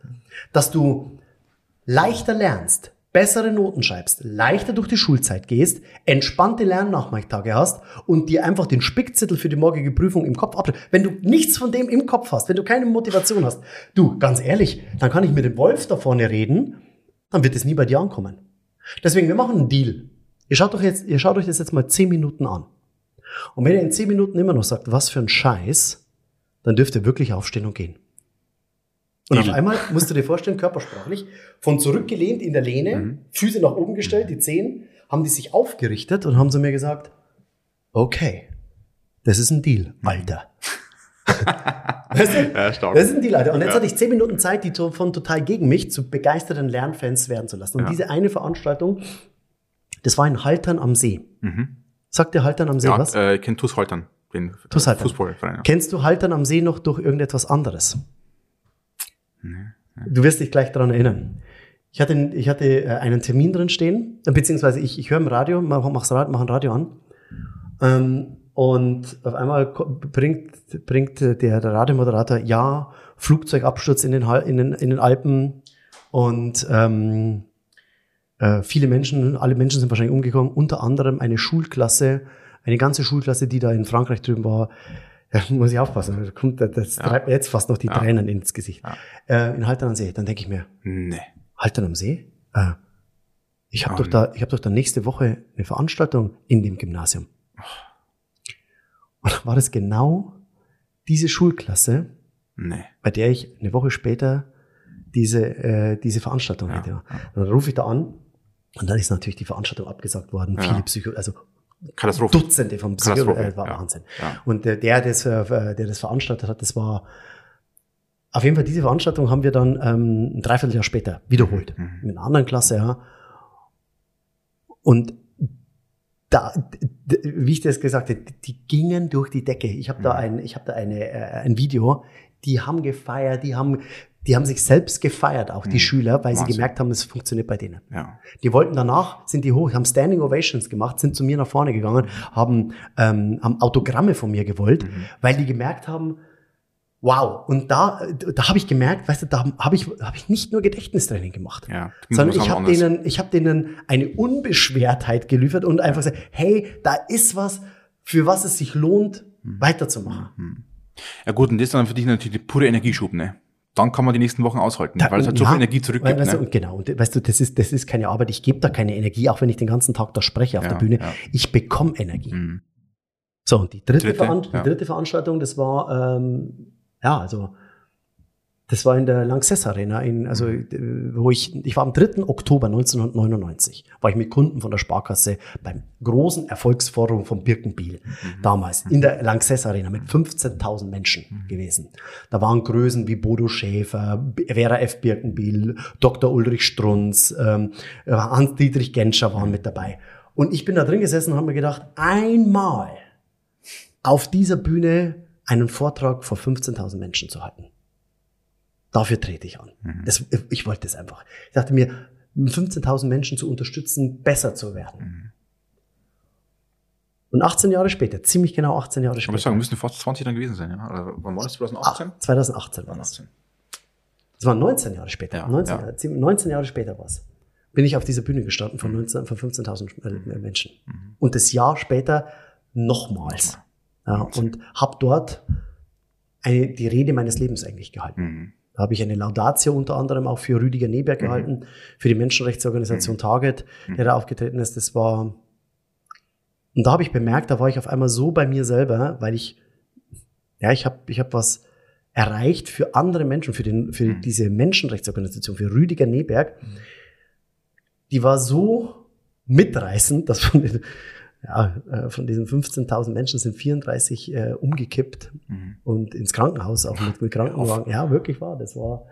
dass du leichter lernst, bessere Noten schreibst, leichter durch die Schulzeit gehst, entspannte Lernnachmittage hast und dir einfach den Spickzettel für die morgige Prüfung im Kopf ab. Wenn du nichts von dem im Kopf hast, wenn du keine Motivation hast, du, ganz ehrlich, dann kann ich mit dem Wolf da vorne reden, dann wird es nie bei dir ankommen. Deswegen, wir machen einen Deal. Ihr schaut, euch jetzt, ihr schaut euch das jetzt mal zehn Minuten an. Und wenn ihr in zehn Minuten immer noch sagt, was für ein Scheiß, dann dürft ihr wirklich aufstehen und gehen. Und auf einmal musst du dir vorstellen, körpersprachlich, von zurückgelehnt in der Lehne, Füße nach oben gestellt, die Zehen, haben die sich aufgerichtet und haben zu mir gesagt, okay, das ist ein Deal, Alter. weißt du? Ja, stark. Das ist ein Deal, Alter. Und jetzt Ja. hatte ich zehn Minuten Zeit, die von total gegen mich zu begeisterten Lernfans werden zu lassen. Und Ja. diese eine Veranstaltung, das war in Haltern am See. Mhm. Sagt dir Haltern am See Ja, was? äh, ich kenne TuS Holtern, den TuS Haltern. Fußballverein. Ja. Kennst du Haltern am See noch durch irgendetwas anderes? Du wirst dich gleich daran erinnern. Ich hatte, ich hatte äh, einen Termin drin stehen, äh, beziehungsweise ich, ich höre im Radio, mach, mach's Radio, mach ein Radio an. Ähm, und auf einmal bringt, bringt äh, der, der Radiomoderator, ja, Flugzeugabsturz in den, in den, in den Alpen und ähm, Äh, viele Menschen, alle Menschen sind wahrscheinlich umgekommen, unter anderem eine Schulklasse, eine ganze Schulklasse, die da in Frankreich drüben war. Ja, muss ich aufpassen, das, kommt, das ja. treibt mir jetzt fast noch die ja. Tränen ins Gesicht. Ja. Äh, in Haltern am See, dann denke ich mir, nee. Haltern am See? Äh, ich habe doch da, ich habe doch da nächste Woche eine Veranstaltung in dem Gymnasium. Und dann war das genau diese Schulklasse, nee. bei der ich eine Woche später diese, äh, diese Veranstaltung hatte. Ja. dann rufe ich da an und dann ist natürlich die Veranstaltung abgesagt worden. Ja. Viele Psycho, also Katastrophe. Dutzende von Psycho, äh, war ja. Wahnsinn. Ja. Und äh, der, das, äh, der das veranstaltet hat, das war auf jeden Fall diese Veranstaltung haben wir dann ähm, ein Dreivierteljahr später wiederholt. Mhm. Mit einer anderen Klasse, ja. Und da, wie ich das gesagt habe, die gingen durch die Decke. Ich habe da mhm. ein, ich habe da eine, äh, ein Video. Die haben gefeiert, die haben die haben sich selbst gefeiert, auch die mhm. Schüler, weil Wahnsinn. sie gemerkt haben, es funktioniert bei denen. Ja. Die wollten danach, sind die hoch, haben Standing Ovations gemacht, sind zu mir nach vorne gegangen, haben, ähm, haben Autogramme von mir gewollt, mhm. weil die gemerkt haben, wow. Und da, da habe ich gemerkt, weißt du, da habe ich, hab ich nicht nur Gedächtnistraining gemacht, ja, sondern ich habe denen, ich habe denen eine Unbeschwertheit geliefert und einfach gesagt, hey, da ist was, für was es sich lohnt, mhm. weiterzumachen. Mhm. Ja gut, und das ist dann für dich natürlich die pure Energieschub, ne? Dann kann man die nächsten Wochen aushalten, da, weil es halt so viel Energie zurückgibt. Weißt ne? Genau, und weißt du, das ist, das ist keine Arbeit, ich gebe da keine Energie, auch wenn ich den ganzen Tag da spreche auf ja, der Bühne. Ja. Ich bekomme Energie. Mhm. So, und die dritte, dritte, Veran die dritte Veranstaltung, das war, ähm, ja, also das war in der Lanxess Arena, in, also mhm. wo ich, ich war am 3. Oktober 1999, war ich mit Kunden von der Sparkasse beim großen Erfolgsforum von Birkenbiel, mhm. damals in der Lanxess Arena mit 15.000 Menschen mhm. gewesen. Da waren Größen wie Bodo Schäfer, Vera F. Birkenbiel, Dr. Ulrich Strunz, ähm, Hans-Dietrich Genscher waren mit dabei. Und ich bin da drin gesessen und habe mir gedacht, einmal auf dieser Bühne einen Vortrag vor 15.000 Menschen zu halten. Dafür trete ich an. Mhm. Das, ich wollte es einfach. Ich dachte mir, 15.000 Menschen zu unterstützen, besser zu werden. Mhm. Und 18 Jahre später, ziemlich genau 18 Jahre später. Ich sagen, müssen fast 20 dann gewesen sein, ja? Oder wann war das? 2018? Ah, 2018 war das. Das war 19 Jahre später. Ja, 19, ja. 19 Jahre später war es. Bin ich auf dieser Bühne gestanden von, mhm. von 15.000 äh, Menschen. Mhm. Und das Jahr später nochmals. Ja, und habe dort eine, die Rede meines Lebens eigentlich gehalten. Mhm. Da habe ich eine Laudatio unter anderem auch für Rüdiger Neberg mhm. gehalten, für die Menschenrechtsorganisation mhm. Target, der mhm. da aufgetreten ist. Das war, und da habe ich bemerkt, da war ich auf einmal so bei mir selber, weil ich, ja, ich habe ich hab was erreicht für andere Menschen, für, den, für mhm. diese Menschenrechtsorganisation, für Rüdiger Neberg. Mhm. Die war so mitreißend, dass den, ja, äh, von diesen 15.000 Menschen sind 34 äh, umgekippt mhm. und ins Krankenhaus auch mit, mit Krankenwagen. Ja, wirklich wahr. Das war,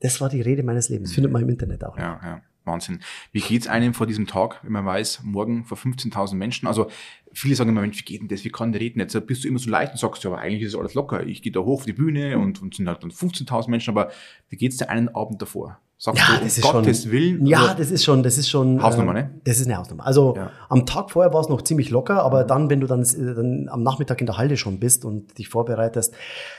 das war die Rede meines Lebens. Mhm. Findet man im Internet auch. Ja, ja. Wahnsinn. Wie geht's einem vor diesem Tag, wenn man weiß, morgen vor 15.000 Menschen? Also viele sagen immer, Mensch, wie geht denn das? Wie kann der reden? Jetzt bist du immer so leicht und sagst, ja, aber eigentlich ist alles locker. Ich gehe da hoch auf die Bühne und, und sind halt dann 15.000 Menschen. Aber wie geht's dir einen Abend davor? Sagst ja, du, das um ist Gottes schon, Willen? Ja, also, das ist schon, das ist schon. Hausnummer, äh, ne? Das ist eine Hausnummer. Also ja. am Tag vorher war es noch ziemlich locker, aber dann, wenn du dann, dann am Nachmittag in der Halle schon bist und dich vorbereitest,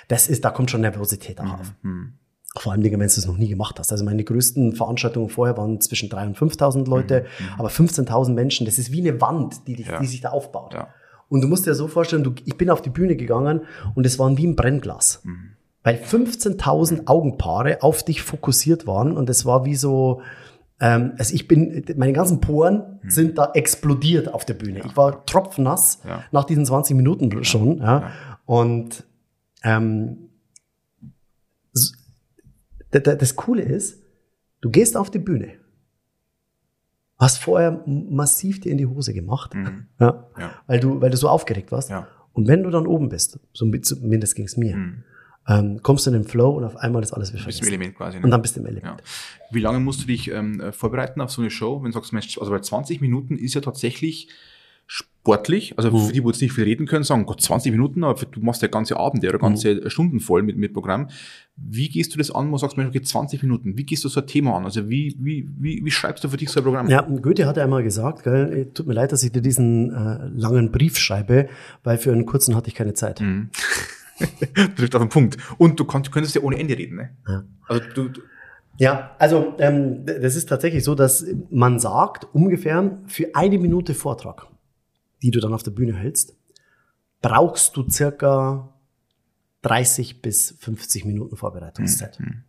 das ist, da kommt schon Nervosität auch mhm. auf. Mhm. Vor allem, wenn du es noch nie gemacht hast. Also meine größten Veranstaltungen vorher waren zwischen 3.000 und 5.000 Leute, mhm. mhm. aber 15.000 Menschen, das ist wie eine Wand, die, dich, ja. die sich da aufbaut. Ja. Und du musst dir so vorstellen, du, ich bin auf die Bühne gegangen und es waren wie ein Brennglas. Mhm weil 15.000 Augenpaare auf dich fokussiert waren und es war wie so, ähm, also ich bin, meine ganzen Poren hm. sind da explodiert auf der Bühne. Ja. Ich war tropfnass ja. nach diesen 20 Minuten schon. Ja. ja. Und ähm, das Coole ist, du gehst auf die Bühne, hast vorher massiv dir in die Hose gemacht, mhm. ja, Weil, du, weil du so aufgeregt warst. Und wenn du dann oben bist, so zumindest ging es mir, mhm ähm, kommst du in den Flow und auf einmal ist alles wieder Bist im Element quasi. Ne? Und dann bist du im Element. Ja. Wie lange musst du dich ähm, vorbereiten auf so eine Show? Wenn du sagst, Mensch, also bei 20 Minuten ist ja tatsächlich sportlich, also mhm. für die, die jetzt nicht viel reden können, sagen, Gott, 20 Minuten, aber du machst ja ganze Abende oder ganze mhm. Stunden voll mit, mit Programm. Wie gehst du das an, wo du sagst, Mensch, okay, 20 Minuten, wie gehst du so ein Thema an? Also wie, wie, wie, wie schreibst du für dich so ein Programm? Ja, Goethe hat ja einmal gesagt, gell, tut mir leid, dass ich dir diesen äh, langen Brief schreibe, weil für einen kurzen hatte ich keine Zeit. Mhm. Trifft auf den Punkt. Und du konnt, könntest ja ohne Ende reden. Ne? Ja. Also du, du Ja, also ähm, das ist tatsächlich so, dass man sagt, ungefähr für eine Minute Vortrag, die du dann auf der Bühne hältst, brauchst du circa 30 bis 50 Minuten Vorbereitungszeit. Mhm.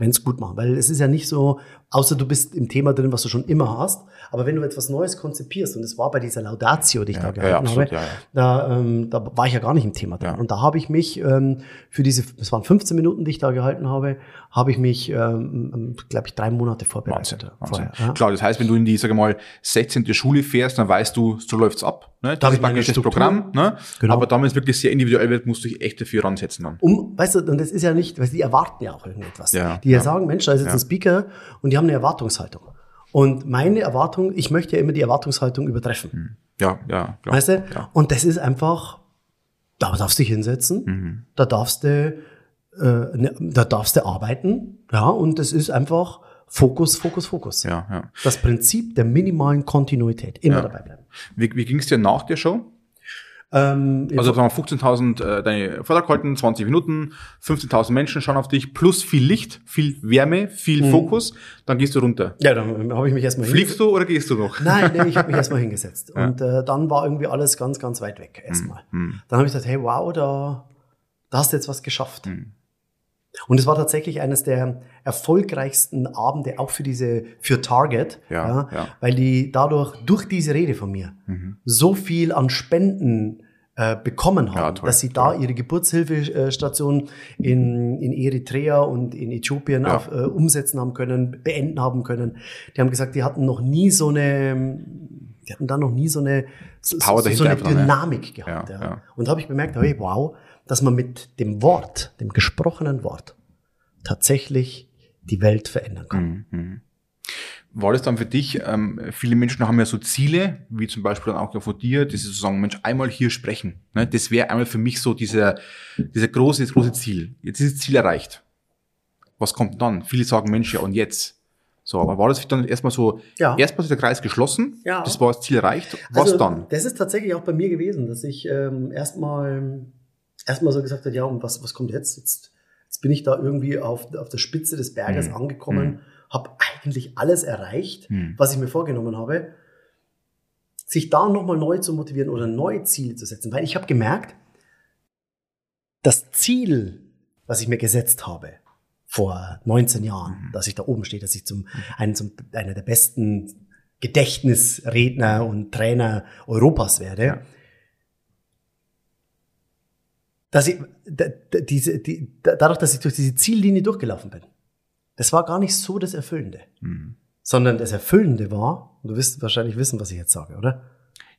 Wenn es gut machen. Weil es ist ja nicht so, außer du bist im Thema drin, was du schon immer hast. Aber wenn du etwas Neues konzipierst, und es war bei dieser Laudatio, die ich Ja, da ja, gehalten absolut, habe, ja, ja. Da, ähm, da war ich ja gar nicht im Thema drin. Ja. Und da habe ich mich ähm, für diese, es waren 15 Minuten, die ich da gehalten habe, habe ich mich, ähm, glaube ich, drei Monate vorbereitet. Wahnsinn. Wahnsinn. Vorher, ja. Klar, das heißt, wenn du in die, sag mal, 16. Schule fährst, dann weißt du, so läuft's ab. Ne? Das ist praktisch das. Programm. Ne? Genau. Aber damit es wirklich sehr individuell wird, musst du dich echt dafür ransetzen dann. Um, weißt du, und das ist ja nicht, weil die erwarten ja auch irgendetwas. Ja, die ja, ja. sagen, Mensch, da ist jetzt Ja. ein Speaker und die haben eine Erwartungshaltung. Und meine Erwartung, ich möchte ja immer die Erwartungshaltung übertreffen. Ja, ja, klar. Weißt du? Ja. Und das ist einfach, da darfst du dich hinsetzen, Mhm. da darfst du, äh, ne, da darfst du arbeiten, ja, und das ist einfach Fokus, Fokus, Fokus. Ja, ja. Das Prinzip der minimalen Kontinuität, immer Ja. dabei bleiben. Wie, wie ging es dir nach der Show? Ähm, Also sagen wir 15.000 äh, deine Vortrag halten, 20 Minuten, 15.000 Menschen schauen auf dich, plus viel Licht, viel Wärme, viel Mhm. Fokus, dann gehst du runter. ja, dann habe ich mich erstmal Fliegst du oder gehst du noch? Nein, nee, ich habe mich erstmal hingesetzt. Und äh, dann war irgendwie alles ganz, ganz weit weg erstmal. Mhm. Dann habe ich gesagt, hey, wow, da, da hast du jetzt was geschafft. Mhm. Und es war tatsächlich eines der erfolgreichsten Abende auch für diese, für Target, Ja, ja. weil die dadurch, durch diese Rede von mir, Mhm. so viel an Spenden äh, bekommen haben, Ja, toll, dass sie da toll. ihre Geburtshilfestation in, in Eritrea und in Äthiopien Ja. auf, äh, umsetzen haben können, beenden haben können. Die haben gesagt, die hatten noch nie so eine, die hatten da noch nie so eine, so, so, eine einfach, ne? Dynamik gehabt. Ja, Ja, ja. Und da habe ich bemerkt, hey, wow, dass man mit dem Wort, dem gesprochenen Wort, tatsächlich die Welt verändern kann. Mhm. War das dann für dich, ähm, viele Menschen haben ja so Ziele, wie zum Beispiel dann auch von dir, das ist sagen, Mensch, einmal hier sprechen. Ne? Das wäre einmal für mich so dieser, dieser große, das große Ziel. Jetzt ist das Ziel erreicht. Was kommt dann? Viele sagen, Mensch, ja und jetzt? So, aber war das dann erstmal so, Ja. erstmal ist der Kreis geschlossen, Ja. das war das Ziel erreicht, was Also, dann? Das ist tatsächlich auch bei mir gewesen, dass ich ähm, erstmal erstmal so gesagt habe, ja, und was, was kommt jetzt? jetzt? Jetzt bin ich da irgendwie auf, auf der Spitze des Berges Mhm. angekommen, habe eigentlich alles erreicht, Mhm. was ich mir vorgenommen habe. Sich da nochmal neu zu motivieren oder neue Ziele zu setzen, weil ich habe gemerkt, das Ziel, was ich mir gesetzt habe, vor 19 Jahren, Mhm. dass ich da oben stehe, dass ich zum, einen, zum, einer der besten Gedächtnisredner und Trainer Europas werde. Dass ich, diese, die, da, dadurch, dass ich durch diese Ziellinie durchgelaufen bin, das war gar nicht so das Erfüllende, Mhm. sondern das Erfüllende war, du wirst wahrscheinlich wissen, was ich jetzt sage, oder?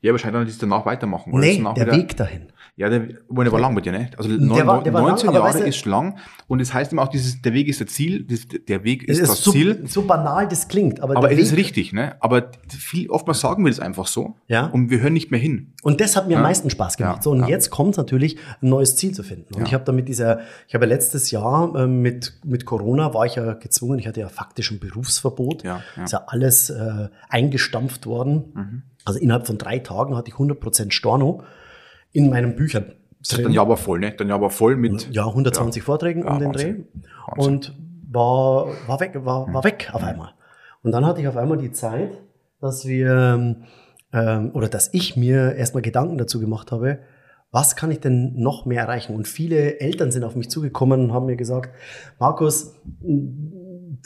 Ja, wahrscheinlich dann das danach weitermachen. oder? Nee, der wieder- Weg dahin. Ja, der, der war lang bei dir, ne? Also Der neun, der war lang, 19 aber Jahre weißt du- ist lang und es heißt immer auch, dieses, der Weg ist das Ziel, das, der Weg ist Es das so, Ziel. so banal das klingt, aber, Aber der es ist Weg, richtig, ne? Aber viel, oftmals sagen wir das einfach so. Ja. Und wir hören nicht mehr hin. Und das hat mir am Ja. meisten Spaß gemacht. Ja, So, und jetzt kommt natürlich ein neues Ziel zu finden. Und ich habe da mit dieser, ich habe ja letztes Jahr ähm, mit, mit Corona war ich ja gezwungen, ich hatte ja faktisch ein Berufsverbot. Ja, ja. Ist ja alles äh, eingestampft worden. Mhm. Also innerhalb von drei Tagen hatte ich 100% Storno in meinen Büchern. Dein Jahr war voll, ne? Dein Jahr war voll mit. Ja, 120 Vorträgen Ja, um den Wahnsinn. Dreh. Wahnsinn. Und war, war weg, war, war weg auf einmal. Und dann hatte ich auf einmal die Zeit, dass wir, ähm, oder dass ich mir erstmal Gedanken dazu gemacht habe, was kann ich denn noch mehr erreichen? Und viele Eltern sind auf mich zugekommen und haben mir gesagt, Markus,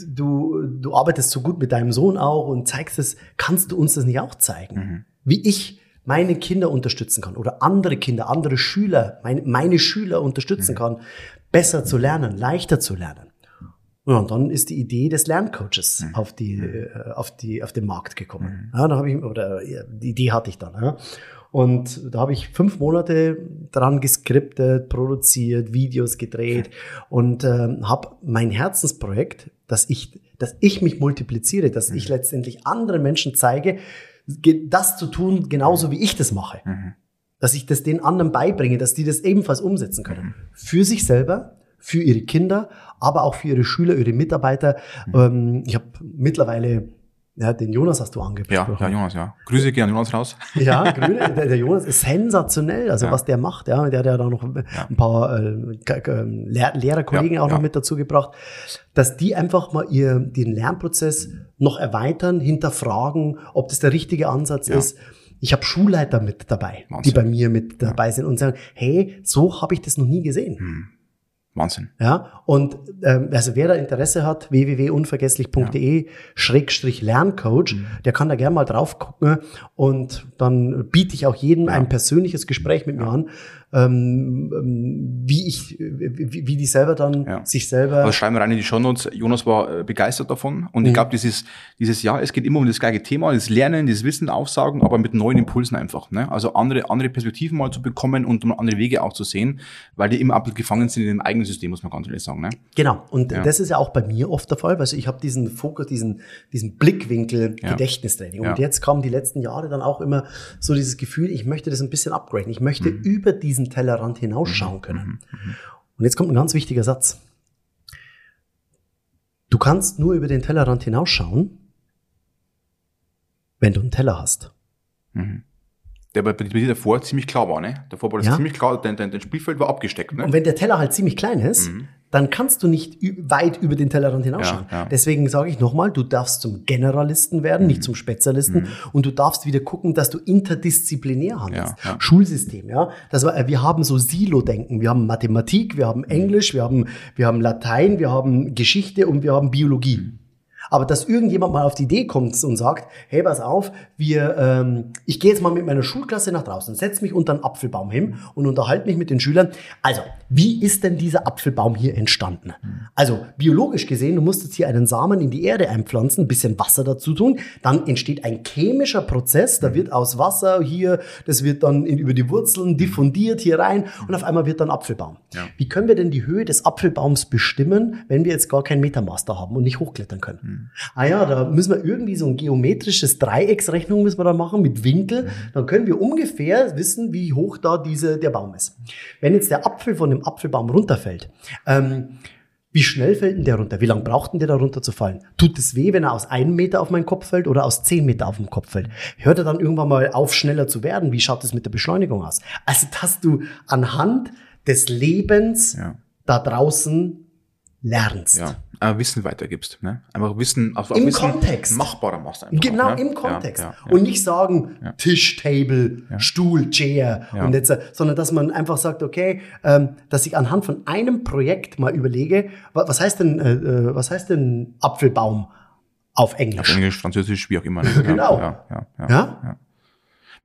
du, du arbeitest so gut mit deinem Sohn auch und zeigst es, kannst du uns das nicht auch zeigen? Mhm. Wie ich meine Kinder unterstützen kann oder andere Kinder, andere Schüler, meine, meine Schüler unterstützen Mhm. kann, besser zu lernen, leichter zu lernen. Ja, und dann ist die Idee des Lerncoaches Mhm. auf die, äh, auf die, auf den Markt gekommen. Ja, da habe ich, oder ja, die Idee hatte ich dann. Ja. Und da habe ich fünf Monate dran geskriptet, produziert, Videos gedreht und ähm, habe mein Herzensprojekt, dass ich, dass ich mich multipliziere, dass ich letztendlich anderen Menschen zeige, ge- das zu tun, genauso wie ich das mache. Mhm. Dass ich das den anderen beibringe, dass die das ebenfalls umsetzen können. Für sich selber, für ihre Kinder, aber auch für ihre Schüler, ihre Mitarbeiter. Ähm, ich habe mittlerweile Ja, den Jonas hast du angesprochen. Ja, ja, Jonas, ja. Grüße gerne Jonas raus. Ja, Grüne, der, der Jonas ist sensationell, also Ja. was der macht, ja, der hat ja da noch ein paar äh, K- Lehr Lehrerkollegen auch noch mit dazu gebracht, dass die einfach mal ihr den Lernprozess noch erweitern, hinterfragen, ob das der richtige Ansatz ist. Ich habe Schulleiter mit dabei, Wahnsinn. die bei mir mit dabei sind und sagen, hey, so habe ich das noch nie gesehen. Hm. Wahnsinn. Ja, und ähm, also wer da Interesse hat, www.unvergesslich.de Schrägstrich Lerncoach, Mhm. der kann da gerne mal drauf gucken und dann biete ich auch jedem ein persönliches Gespräch mit mir an, ähm, ähm, wie ich, wie, wie die selber dann Ja. sich selber Also schreiben wir rein in die Shownotes. Jonas war äh, begeistert davon. Und ich Mhm. glaube, dieses, dieses Jahr, es geht immer um das gleiche Thema, das Lernen, das Wissen aufsaugen, aber mit neuen Impulsen einfach. Ne? Also andere, andere Perspektiven mal zu bekommen und um andere Wege auch zu sehen, weil die immer gefangen sind in dem eigenen System, muss man ganz ehrlich sagen. Ne? Genau. Und Ja. das ist ja auch bei mir oft der Fall, weil ich habe diesen Fokus, diesen, diesen Blickwinkel Ja. Gedächtnistraining. Und jetzt kam die letzten Jahre dann auch immer so dieses Gefühl, ich möchte das ein bisschen upgraden. Ich möchte Mhm. über diesen Tellerrand hinausschauen können. Und jetzt kommt ein ganz wichtiger Satz. Du kannst nur über den Tellerrand hinausschauen, wenn du einen Teller hast. Der bei, dir davor ziemlich klar war. Ne? Davor war das Ja. ziemlich klar, dein, dein, dein Spielfeld war abgesteckt. Ne? Und wenn der Teller halt ziemlich klein ist, dann kannst du nicht weit über den Tellerrand hinausschauen. Ja, ja. Deswegen sage ich nochmal, du darfst zum Generalisten werden, nicht zum Spezialisten. Und du darfst wieder gucken, dass du interdisziplinär handelst. Ja. Schulsystem, ja. Das war, äh, wir haben so Silo-Denken. Wir haben Mathematik, wir haben Englisch, wir haben, wir haben Latein, wir haben Geschichte und wir haben Biologie. Aber dass irgendjemand mal auf die Idee kommt und sagt, hey, pass auf, wir, ähm, ich gehe jetzt mal mit meiner Schulklasse nach draußen, setze mich unter einen Apfelbaum hin und unterhalte mich mit den Schülern. Also, wie ist denn dieser Apfelbaum hier entstanden? Also, biologisch gesehen, du musst jetzt hier einen Samen in die Erde einpflanzen, ein bisschen Wasser dazu tun, dann entsteht ein chemischer Prozess, da wird aus Wasser hier, das wird dann in, über die Wurzeln diffundiert hier rein und auf einmal wird dann Apfelbaum. Ja. Wie können wir denn die Höhe des Apfelbaums bestimmen, wenn wir jetzt gar kein Metamaster haben und nicht hochklettern können? Ah ja, da müssen wir irgendwie so ein geometrisches Dreiecksrechnung müssen wir da machen mit Winkel. Dann können wir ungefähr wissen, wie hoch da diese, der Baum ist. Wenn jetzt der Apfel von dem Apfelbaum runterfällt, ähm, wie schnell fällt denn der runter? Wie lange braucht denn der da runter zu fallen? Tut es weh, wenn er aus einem Meter auf meinen Kopf fällt oder aus zehn Meter auf den Kopf fällt? Hört er dann irgendwann mal auf, schneller zu werden? Wie schaut es mit der Beschleunigung aus? Also, dass du anhand des Lebens Ja. da draußen lernst. Ja, aber Wissen weitergibst. Ne? Einfach Wissen, also Im Wissen Kontext. machbarer machst einfach. Genau, ne? im Kontext. Ja, ja. Und nicht sagen. Tisch, Table, Stuhl, Chair und jetzt, äh, sondern dass man einfach sagt, okay, ähm, dass ich anhand von einem Projekt mal überlege, wa- was heißt denn, äh, äh, was heißt denn Apfelbaum auf Auf Englisch? Englisch, Französisch, wie auch immer. Ne? Genau. Ja? ja.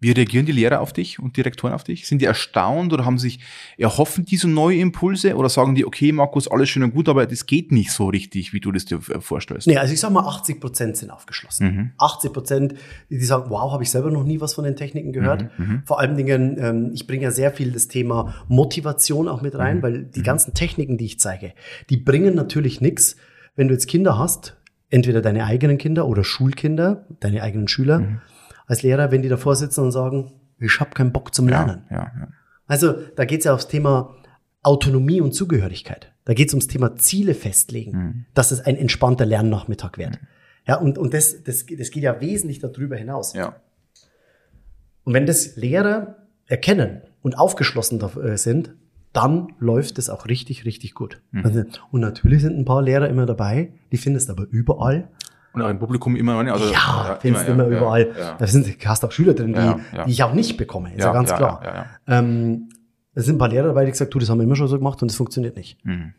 Wie reagieren die Lehrer auf dich und Direktoren auf dich? Sind die erstaunt oder haben sich, erhoffen die so neue Impulse oder sagen die, okay, Markus, alles schön und gut, aber das geht nicht so richtig, wie du das dir vorstellst? Nee, also ich sag mal, 80 Prozent sind aufgeschlossen. Mhm. 80 Prozent, die sagen, wow, habe ich selber noch nie was von den Techniken gehört. Mhm, Vor allen Dingen, ähm, ich bringe ja sehr viel das Thema Motivation auch mit Mhm. rein, weil die ganzen Techniken, die ich zeige, die bringen natürlich nichts, wenn du jetzt Kinder hast, entweder deine eigenen Kinder oder Schulkinder, deine eigenen Schüler, Mhm. Als Lehrer, wenn die davor sitzen und sagen, ich habe keinen Bock zum Lernen. Ja, ja, ja. Also da geht es ja aufs Thema Autonomie und Zugehörigkeit. Da geht es ums Thema Ziele festlegen, Mhm. dass es ein entspannter Lernnachmittag wird. Ja, und, und das, das, das geht ja wesentlich darüber hinaus. ja. Und wenn das Lehrer erkennen und aufgeschlossen äh, sind, dann läuft es auch richtig, richtig gut. Mhm. Also, und natürlich sind ein paar Lehrer immer dabei, die findest du aber überall. Und auch im Publikum immer, ne? Also, ja, findest du immer ja, überall. Ja, Da sind, du hast auch Schüler drin, die, Ja, ja. die ich auch nicht bekomme, ist ja, Ja, ganz ja, klar. ja, ja, Ähm, es sind ein paar Lehrer dabei, die gesagt, du, das haben wir immer schon so gemacht und das funktioniert nicht. Mhm.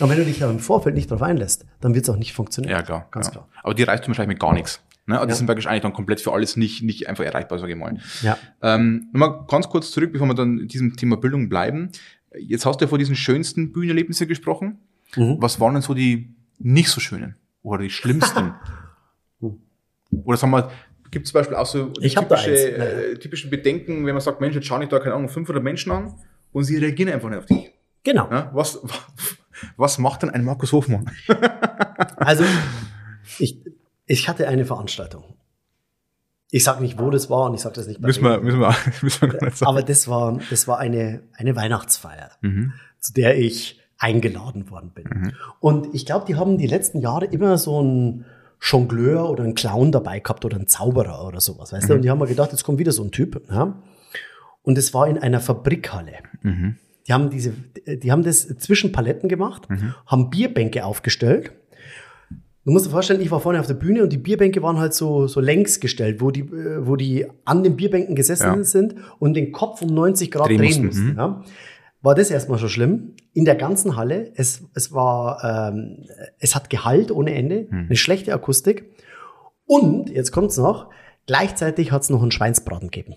Und wenn du dich aber im Vorfeld nicht darauf einlässt, dann wird es auch nicht funktionieren. ja klar. Ganz ja. klar. Aber die reißt du wahrscheinlich mit gar nichts. Ne? Also Die Ja. sind praktisch eigentlich dann komplett für alles nicht, nicht einfach erreichbar, sage ich mal. Ja. Ähm, Nochmal ganz kurz zurück, bevor wir dann in diesem Thema Bildung bleiben. Jetzt hast du ja vor diesen schönsten Bühnenerlebnissen gesprochen. Mhm. Was waren denn so die nicht so schönen oder die schlimmsten? oder sagen wir, gibt es zum Beispiel auch so typische, äh, typische Bedenken, wenn man sagt, Mensch, jetzt schaue ich da, keine Ahnung, 500 Menschen an und sie reagieren einfach nicht auf dich. Genau. Ja? Was, was macht denn ein Markus Hofmann? Also, ich, ich hatte eine Veranstaltung. Ich sage nicht, wo das war und ich sage das nicht bei Müssen wir, müssen wir, müssen wir nicht sagen. Aber das war, das war eine, eine Weihnachtsfeier, Mhm. zu der ich eingeladen worden bin. Und ich glaube, die haben die letzten Jahre immer so einen Jongleur oder einen Clown dabei gehabt oder einen Zauberer oder sowas, weißt du? Und die haben mir gedacht, jetzt kommt wieder so ein Typ. Ja? Und es war in einer Fabrikhalle. Die haben diese, die haben das zwischen Paletten gemacht, haben Bierbänke aufgestellt. Du musst dir vorstellen, ich war vorne auf der Bühne und die Bierbänke waren halt so, so längs gestellt, wo die, äh, wo die an den Bierbänken gesessen Ja. sind und den Kopf um 90 Grad Drehen drehen, mussten, mussten. Ja. War das erstmal schon schlimm. In der ganzen Halle, es, es war, ähm, es hat Gehalt ohne Ende, eine schlechte Akustik. Und, jetzt kommt's noch, gleichzeitig hat's noch einen Schweinsbraten gegeben.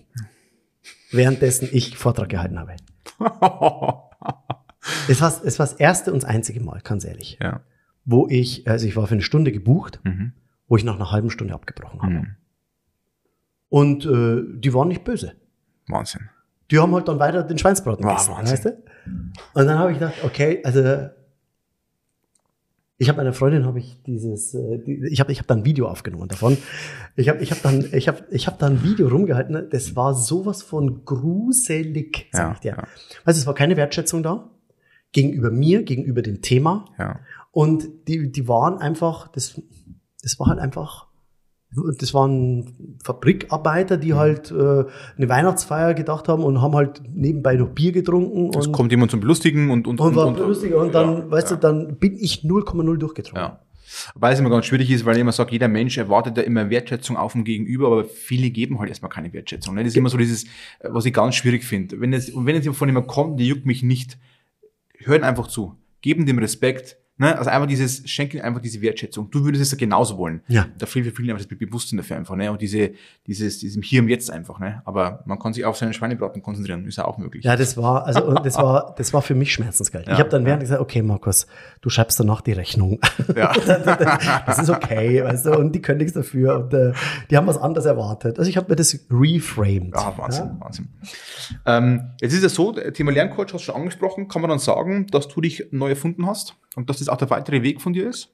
Währenddessen ich Vortrag gehalten habe. Es war, es war das erste und das einzige Mal, ganz ehrlich, ja. wo ich, also ich war für eine Stunde gebucht, Mhm. wo ich nach einer halben Stunde abgebrochen habe. Mhm. Und äh, die waren nicht böse. Wahnsinn. Die haben halt dann weiter den Schweinsbraten Wow, gegessen, Wahnsinn. weißt du? Und dann habe ich gedacht, okay, also ich habe meiner Freundin habe ich dieses, äh, die, ich habe ich hab dann ein Video aufgenommen davon. Ich habe ich hab dann ich habe ich habe dann ein Video rumgehalten. ne? Das war sowas von gruselig, sag Ja, ich dir. ja. Weißt du, es war keine Wertschätzung da gegenüber mir, gegenüber dem Thema. Ja. Und die, die waren einfach, das, das war halt einfach, das waren Fabrikarbeiter, Mhm. die halt äh, eine Weihnachtsfeier gedacht haben und haben halt nebenbei noch Bier getrunken. Es und, kommt jemand zum Belustigen und, und, und war und, lustig. Und dann, ja, weißt ja. du, dann bin ich 0,0 durchgetrunken. Ja. Weil es immer ganz schwierig ist, weil ich immer sage, jeder Mensch erwartet ja immer Wertschätzung auf dem Gegenüber, aber viele geben halt erstmal keine Wertschätzung. Ne? Das ist immer so dieses, was ich ganz schwierig finde. Wenn es, und wenn es von jemandem kommt, die juckt mich nicht, hören einfach zu. Geben dem Respekt. Ne? Also einfach dieses, schenken einfach diese Wertschätzung. Du würdest es ja genauso wollen. Ja. Da fehlt für viele einfach das Bewusstsein dafür einfach, ne? Und diese, dieses, diesem Hier und Jetzt einfach, ne? Aber man kann sich auf seinen Schweinebraten konzentrieren, ist ja auch möglich. Ja, das war, also das war, das war für mich Schmerzensgeld. Ja, ich habe dann während ja. gesagt, okay, Markus, du schreibst danach die Rechnung. Ja. das ist okay, weißt du, und die können nichts dafür und äh, die haben was anderes erwartet. Also ich habe mir das reframed. Ah, Wahnsinn, Wahnsinn. Ähm, jetzt ist es so, Thema Lerncoach hast du schon angesprochen. Kann man dann sagen, dass du dich neu erfunden hast und dass das auch der weitere Weg von dir ist?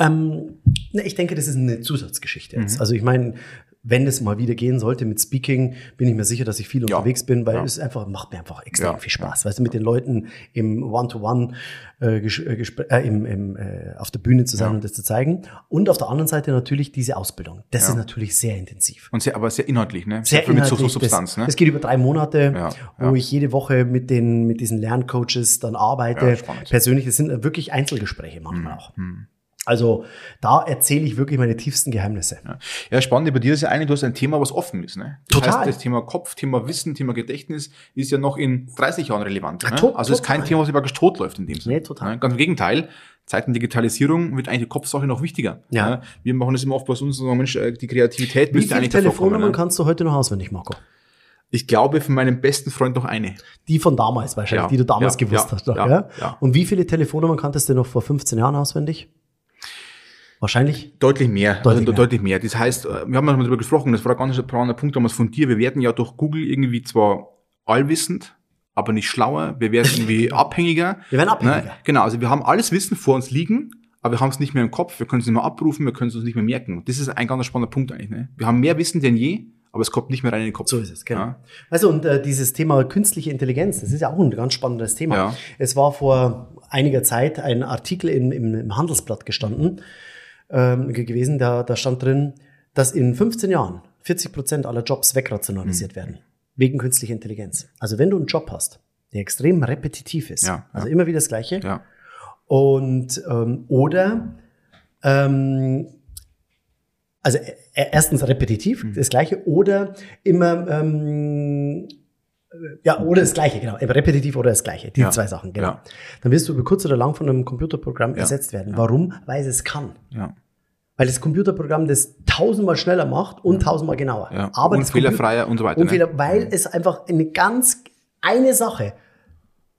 Ähm, ne, ich denke, das ist eine Zusatzgeschichte jetzt. Mhm. Also ich meine, wenn es mal wieder gehen sollte mit Speaking, bin ich mir sicher, dass ich viel Ja. unterwegs bin, weil Ja. es einfach macht mir einfach extrem Ja. viel Spaß. Weißt du, mit den Leuten im One-to-One äh, äh, äh, im, im, äh, auf der Bühne zu sein und das zu zeigen. Und auf der anderen Seite natürlich diese Ausbildung. Das ist natürlich sehr intensiv. Und sehr, aber sehr inhaltlich, ne? Sehr viel mit so, inhaltlich. so Substanz, das, ne? das geht über drei Monate, wo ich jede Woche mit den mit diesen Lerncoaches dann arbeite. Mhm, Persönlich, das sind wirklich Einzelgespräche manchmal auch. Also da erzähle ich wirklich meine tiefsten Geheimnisse. Ja. ja, spannend bei dir ist ja eigentlich, du hast ein Thema, was offen ist, ne? Das Total. heißt, das Thema Kopf, Thema Wissen, Thema Gedächtnis ist ja noch in 30 Jahren relevant. Ja, ne? to- Also es ist kein. Thema, was praktisch tot läuft in dem Sinne. Nee, total. Ne? Ganz im Gegenteil. Zeiten Digitalisierung wird eigentlich die Kopfsache noch wichtiger. Ja. Ne? Wir machen das immer oft bei uns, so, Mensch, äh, die Kreativität Wie müsste eigentlich davor kommen. Telefonnummern Ne? kannst du heute noch auswendig, Marco? Ich glaube, von meinem besten Freund noch eine. Die von damals wahrscheinlich, Ja, die du damals ja, gewusst ja, hast. Ja, ja, ja. Und wie viele Telefonnummern kanntest du noch vor 15 Jahren auswendig? Wahrscheinlich. Deutlich mehr. Deutlich also, mehr. deutlich mehr. Das heißt, äh, wir haben mal darüber gesprochen, das war ein ganz spannender Punkt damals von dir. Wir werden ja durch Google irgendwie zwar allwissend, aber nicht schlauer. Wir werden irgendwie abhängiger. Wir werden abhängiger. Ne? Genau, also wir haben alles Wissen vor uns liegen, aber wir haben es nicht mehr im Kopf. Wir können es nicht mehr abrufen, wir können es uns nicht mehr merken. Das ist ein ganz spannender Punkt eigentlich. Ne? Wir haben mehr Wissen denn je, aber es kommt nicht mehr rein in den Kopf. So ist es, genau. Ja. Also und äh, dieses Thema künstliche Intelligenz, das ist ja auch ein ganz spannendes Thema. Ja. Es war vor einiger Zeit ein Artikel im, im, im Handelsblatt gestanden ähm, ge- gewesen, da, da stand drin, dass in 15 Jahren 40 Prozent aller Jobs wegrationalisiert Mhm. werden wegen künstlicher Intelligenz. Also wenn du einen Job hast, der extrem repetitiv ist, Ja, ja. also immer wieder das Gleiche, Ja. und ähm, oder ähm, also äh, erstens repetitiv, Mhm. das gleiche, oder immer ähm, ja, oder das gleiche, genau. Repetitiv oder das gleiche. Diese Ja. zwei Sachen, genau. Ja. Dann wirst du über kurz oder lang von einem Computerprogramm Ja. ersetzt werden. Warum? Weil es es kann. Ja. Weil das Computerprogramm das tausendmal schneller macht und tausendmal genauer. Ja. Aber und fehlerfreier und so weiter. und Fehler, ne? weil es einfach eine ganz, eine Sache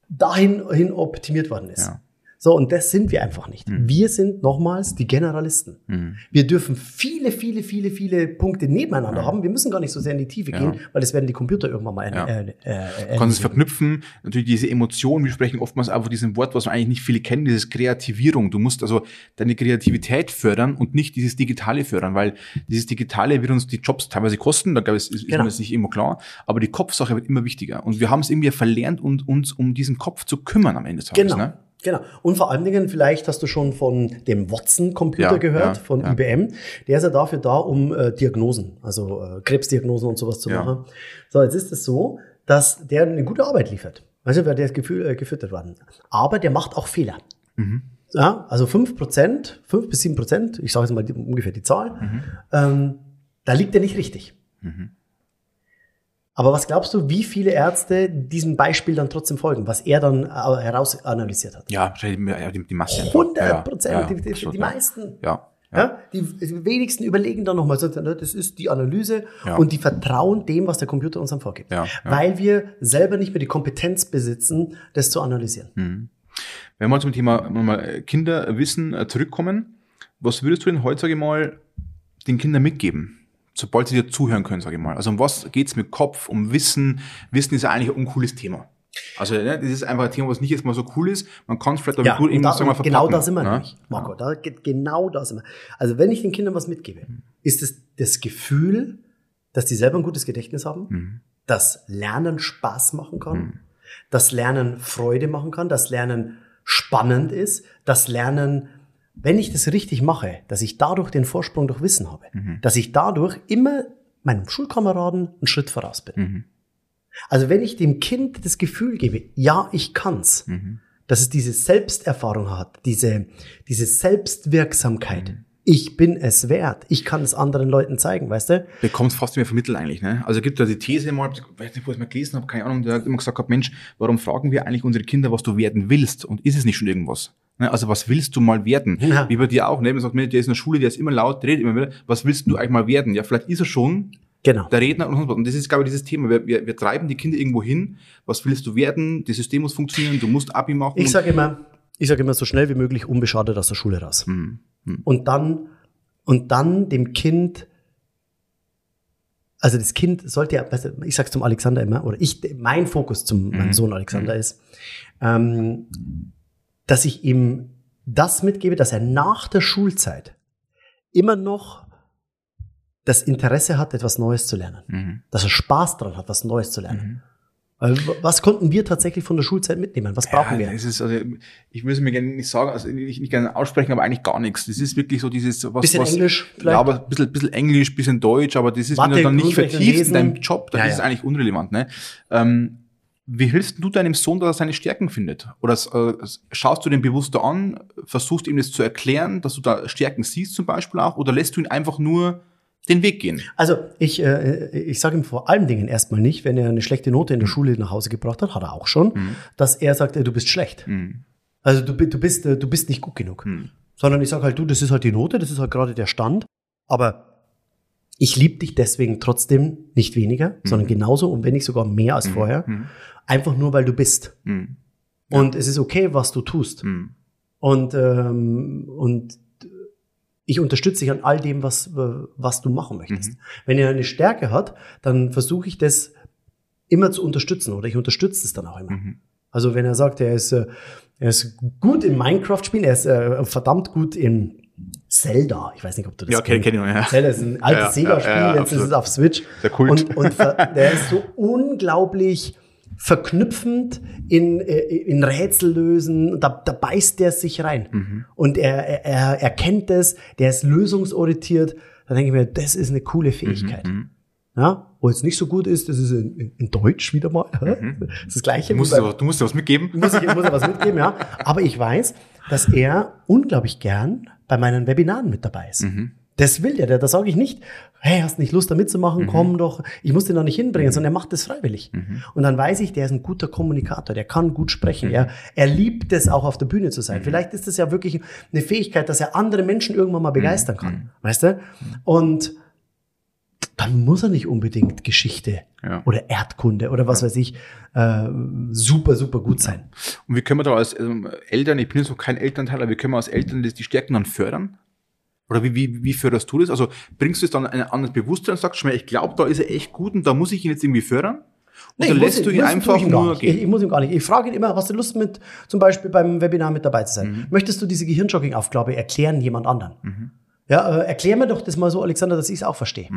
dahin hin optimiert worden ist. Ja. Mhm. So, und das sind wir einfach nicht. Wir sind nochmals die Generalisten. Wir dürfen viele, viele, viele, viele Punkte nebeneinander haben. Wir müssen gar nicht so sehr in die Tiefe Ja. gehen, weil das werden die Computer irgendwann mal Ja. äh, äh, äh, Du kannst es verknüpfen, natürlich diese Emotionen, wir sprechen oftmals einfach diesem Wort, was eigentlich nicht viele kennen, dieses Kreativierung. Du musst also deine Kreativität fördern und nicht dieses Digitale fördern, weil dieses Digitale wird uns die Jobs teilweise kosten, da ist, ist Genau. mir das nicht immer klar, aber die Kopfsache wird immer wichtiger und wir haben es irgendwie verlernt, und, uns um diesen Kopf zu kümmern am Ende des Tages. Genau. Ne? Genau. Und vor allen Dingen, vielleicht hast du schon von dem Watson-Computer Ja, gehört, ja, von ja. IBM. Der ist ja dafür da, um äh, Diagnosen, also äh, Krebsdiagnosen und sowas zu machen. So, jetzt ist es so, dass der eine gute Arbeit liefert. Also, weil der ist gefühl, äh, gefüttert worden. Aber der macht auch Fehler. Mhm. Ja, also 5%, 5 bis 7%, ich sage jetzt mal die, ungefähr die Zahl, Mhm. ähm, da liegt er nicht richtig. Aber was glaubst du, wie viele Ärzte diesem Beispiel dann trotzdem folgen, was er dann äh, herausanalysiert hat? Ja, wahrscheinlich die, die, Masse. einfach. 100 Prozent, Ja, ja, die, die, meisten. Ja. Ja. die, die wenigsten überlegen dann nochmal, ne, das ist die Analyse Ja. und die vertrauen dem, was der Computer uns dann vorgibt. Ja. Weil wir selber nicht mehr die Kompetenz besitzen, das zu analysieren. Wenn wir zum Thema mal Kinderwissen äh, zurückkommen, was würdest du denn ich mal, den Kindern mitgeben, sobald sie dir zuhören können, sage ich mal? Also um was geht's mit Kopf, um Wissen? Wissen ist ja eigentlich ein uncooles Thema. Also ne, das ist einfach ein Thema, was nicht jetzt mal so cool ist. Man kann es vielleicht aber gut und da, sagen genau verpacken, da sind wir ne? nämlich, Marco. Da geht genau da sind wir. Also wenn ich den Kindern was mitgebe, ist es das Gefühl, dass die selber ein gutes Gedächtnis haben, Mhm. dass Lernen Spaß machen kann, dass Lernen Freude machen kann, dass Lernen spannend ist, dass Lernen, wenn ich das richtig mache, dass ich dadurch den Vorsprung durch Wissen habe, Mhm. dass ich dadurch immer meinem Schulkameraden einen Schritt voraus bin. Mhm. Also wenn ich dem Kind das Gefühl gebe, ja, ich kann's, Mhm. dass es diese Selbsterfahrung hat, diese, diese Selbstwirksamkeit. Mhm. Ich bin es wert. Ich kann es anderen Leuten zeigen, weißt du? bekommt fast mehr vermittelt eigentlich. Ne? Also es gibt da die These mal, ich weiß nicht, wo ich es mal gelesen habe, keine Ahnung, der hat immer gesagt, gehabt, Mensch, warum fragen wir eigentlich unsere Kinder, was du werden willst? Und ist es nicht schon irgendwas? Ne? Also was willst du mal werden? Ja. Wie bei dir auch. Ne? Man sagt, der ist in der Schule, der ist immer laut, redet immer wieder. Was willst du eigentlich mal werden? Ja, vielleicht ist er schon Genau. der Redner und sonst was. Und das ist, glaube ich, dieses Thema. Wir, wir, wir treiben die Kinder irgendwo hin. Was willst du werden? Das System muss funktionieren. Du musst Abi machen. Ich sage immer, ich sage immer so schnell wie möglich unbeschadet aus der Schule raus. Mhm. Und dann, und dann dem Kind, also das Kind sollte ja, ich sag's zum Alexander immer, oder ich, mein Fokus zum meinem Sohn Alexander ist, ähm, dass ich ihm das mitgebe, dass er nach der Schulzeit immer noch das Interesse hat, etwas Neues zu lernen. Mhm. Dass er Spaß dran hat, was Neues zu lernen. Weil, was konnten wir tatsächlich von der Schulzeit mitnehmen? Was brauchen ja, wir? Ist, also, ich es mir gerne nicht sagen, also nicht, nicht gerne aussprechen, aber eigentlich gar nichts. Das ist wirklich so dieses, was, Bisschen was, Englisch vielleicht? Ja, aber ein bisschen, bisschen Englisch, bisschen Deutsch, aber das ist, Mathe, wenn du dann nicht vertiefst in deinem Job, dann Ja, ist es eigentlich unrelevant, ne? Ähm, wie hilfst du deinem Sohn, dass er seine Stärken findet? Oder äh, schaust du den bewusster an, versuchst ihm das zu erklären, dass du da Stärken siehst zum Beispiel auch, oder lässt du ihn einfach nur den Weg gehen? Also ich, äh, ich sage ihm vor allen Dingen erstmal nicht, wenn er eine schlechte Note in der Schule nach Hause gebracht hat, hat er auch schon, dass er sagt, äh, du bist schlecht. Mhm. Also du, du, bist, äh, du bist nicht gut genug. Mhm. Sondern ich sage halt, du, das ist halt die Note, das ist halt gerade der Stand. Aber ich liebe dich deswegen trotzdem nicht weniger, sondern genauso und wenn nicht sogar mehr als vorher. Einfach nur, weil du bist. Mhm. Und es ist okay, was du tust. Mhm. Und, ähm, und ich unterstütze dich an all dem, was, äh, was du machen möchtest. Wenn er eine Stärke hat, dann versuche ich das immer zu unterstützen oder ich unterstütze es dann auch immer. Also wenn er sagt, er ist, äh, er ist gut im Minecraft spielen, er ist äh, verdammt gut in Zelda. Ich weiß nicht, ob du das Ja, kenn- kenn ich noch, ja. Zelda ist ein altes Ja, Sega-Spiel, ja, jetzt ist es absolut. auf Switch. Der Kult. Und, und der ist so unglaublich verknüpfend in, äh, in Rätsel lösen. Da, da beißt der sich rein. Mhm. Und er, er, er er kennt das, der ist lösungsorientiert. Da denke ich mir, das ist eine coole Fähigkeit. Mhm. Ja, wo jetzt nicht so gut ist, das ist in, in- Deutsch wieder mal. Das ist das Gleiche. Du musst, aber, du musst dir was mitgeben. muss ich, muss ich was mitgeben, ja. Aber ich weiß, dass er unglaublich gern bei meinen Webinaren mit dabei ist. Das will der. Da, sage ich nicht, hey, hast nicht Lust da mitzumachen? Komm doch. Ich muss den noch nicht hinbringen, sondern er macht das freiwillig. Und dann weiß ich, der ist ein guter Kommunikator, der kann gut sprechen. Er, er liebt es auch auf der Bühne zu sein. Vielleicht ist das ja wirklich eine Fähigkeit, dass er andere Menschen irgendwann mal begeistern kann. Weißt du? Und dann muss er nicht unbedingt Geschichte Ja. oder Erdkunde oder was weiß ich äh, super, super gut sein. Und wie können wir da als ähm, Eltern, ich bin jetzt noch kein Elternteil, aber wie können wir als Eltern die Stärken dann fördern? Oder wie, wie, wie förderst du das? Also bringst du es dann in ein anderes Bewusstsein und sagst, ich glaube, da ist er echt gut und da muss ich ihn jetzt irgendwie fördern? Oder ich lässt muss- du ihn einfach ich nur nicht. Ich, gehen? ich muss ihm gar nicht. Ich frage ihn immer, hast du Lust mit, zum Beispiel beim Webinar mit dabei zu sein? Mhm. Möchtest du diese Gehirnjogging-Aufgabe erklären jemand anderen? Ja, äh, erklär mir doch das mal so, Alexander, dass ich es auch verstehe.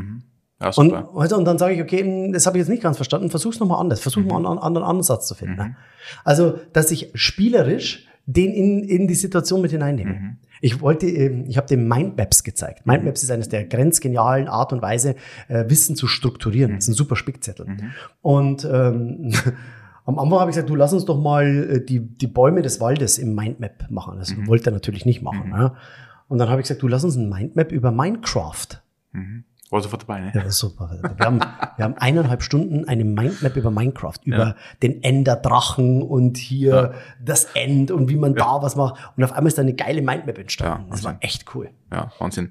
Ja, Und, super. also, und dann sage ich, okay, das habe ich jetzt nicht ganz verstanden, versuch's nochmal anders, versuch Mhm. mal einen anderen Ansatz zu finden. ne? Also, dass ich spielerisch den in, in die Situation mit hineinnehmen. Mhm. Ich wollte, ähm, ich habe dem Mindmaps gezeigt. Mindmaps ist eines der grenzgenialen Art und Weise, äh, Wissen zu strukturieren. Das ist ein super Spickzettel. Und ähm, am Anfang habe ich gesagt, du lass uns doch mal äh, die, die Bäume des Waldes im Mindmap machen. Das wollte er natürlich nicht machen. Ja. Und dann habe ich gesagt, du lass uns ein Mindmap über Minecraft. War sofort dabei, ne? Ja, super. Wir haben, wir haben eineinhalb Stunden eine Mindmap über Minecraft, über den Enderdrachen und hier das End und wie man da was macht. Und auf einmal ist da eine geile Mindmap entstanden. Ja, das war echt cool. Ja, Wahnsinn.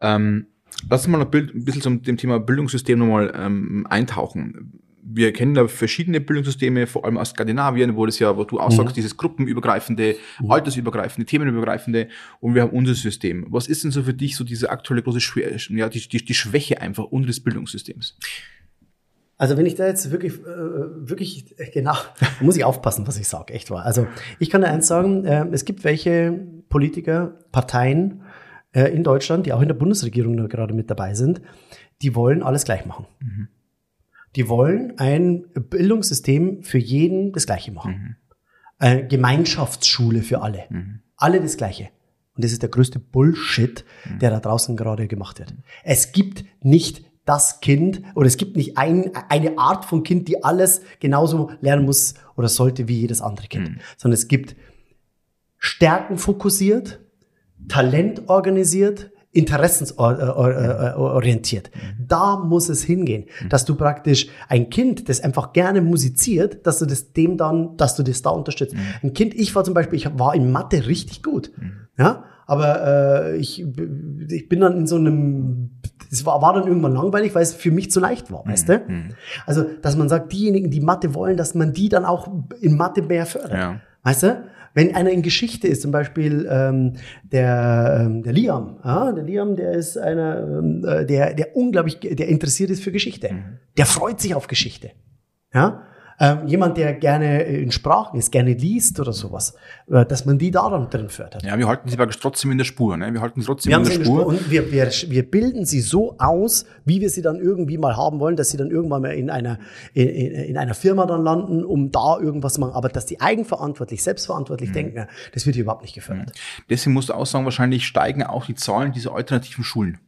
Ähm, lass uns mal ein bisschen zum dem Thema Bildungssystem nochmal ähm, eintauchen. Wir kennen da verschiedene Bildungssysteme, vor allem aus Skandinavien, wo das ja, wo du auch sagst, dieses gruppenübergreifende, altersübergreifende, themenübergreifende und wir haben unser System. Was ist denn so für dich so diese aktuelle große Schwä ja, die, die, die Schwäche einfach unseres Bildungssystems? Also wenn ich da jetzt wirklich, äh, wirklich äh, genau, muss ich aufpassen, was ich sage, echt wahr. Also ich kann da eins sagen, äh, es gibt welche Politiker, Parteien in Deutschland, die auch in der Bundesregierung gerade mit dabei sind, die wollen alles gleich machen. Die wollen ein Bildungssystem für jeden das Gleiche machen. Eine Gemeinschaftsschule für alle. Alle das Gleiche. Und das ist der größte Bullshit, der da draußen gerade gemacht wird. Es gibt nicht das Kind oder es gibt nicht ein, eine Art von Kind, die alles genauso lernen muss oder sollte wie jedes andere Kind, sondern es gibt Stärken fokussiert, Talent organisiert, interessensorientiert. Da muss es hingehen, dass du praktisch ein Kind, das einfach gerne musiziert, dass du das dem dann, dass du das da unterstützt. Ein Kind, ich war zum Beispiel, ich war in Mathe richtig gut, ja, aber äh, ich, ich bin dann in so einem, es war, war dann irgendwann langweilig, weil es für mich zu leicht war, weißt du? Also, dass man sagt, diejenigen, die Mathe wollen, dass man die dann auch in Mathe mehr fördert. Ja. Weißt du? Wenn einer in Geschichte ist, zum Beispiel ähm, der, ähm, der Liam, ja, der Liam, der ist einer, ähm, äh, der, der unglaublich, der interessiert ist für Geschichte. Der freut sich auf Geschichte. Ja? Ähm, jemand, der gerne in Sprachen ist, gerne liest oder sowas, äh, dass man die da dann drin fördert. Ja, wir halten sie praktisch trotzdem in der Spur, ne? Wir halten sie trotzdem Wir in der in der Spur. Spur und wir, wir, wir bilden sie so aus, wie wir sie dann irgendwie mal haben wollen, dass sie dann irgendwann mal in einer, in, in in einer Firma dann landen, um da irgendwas zu machen. Aber dass die eigenverantwortlich, Mhm. selbstverantwortlich denken, das wird hier überhaupt nicht gefördert. Deswegen musst du auch sagen, wahrscheinlich steigen auch die Zahlen dieser alternativen Schulen.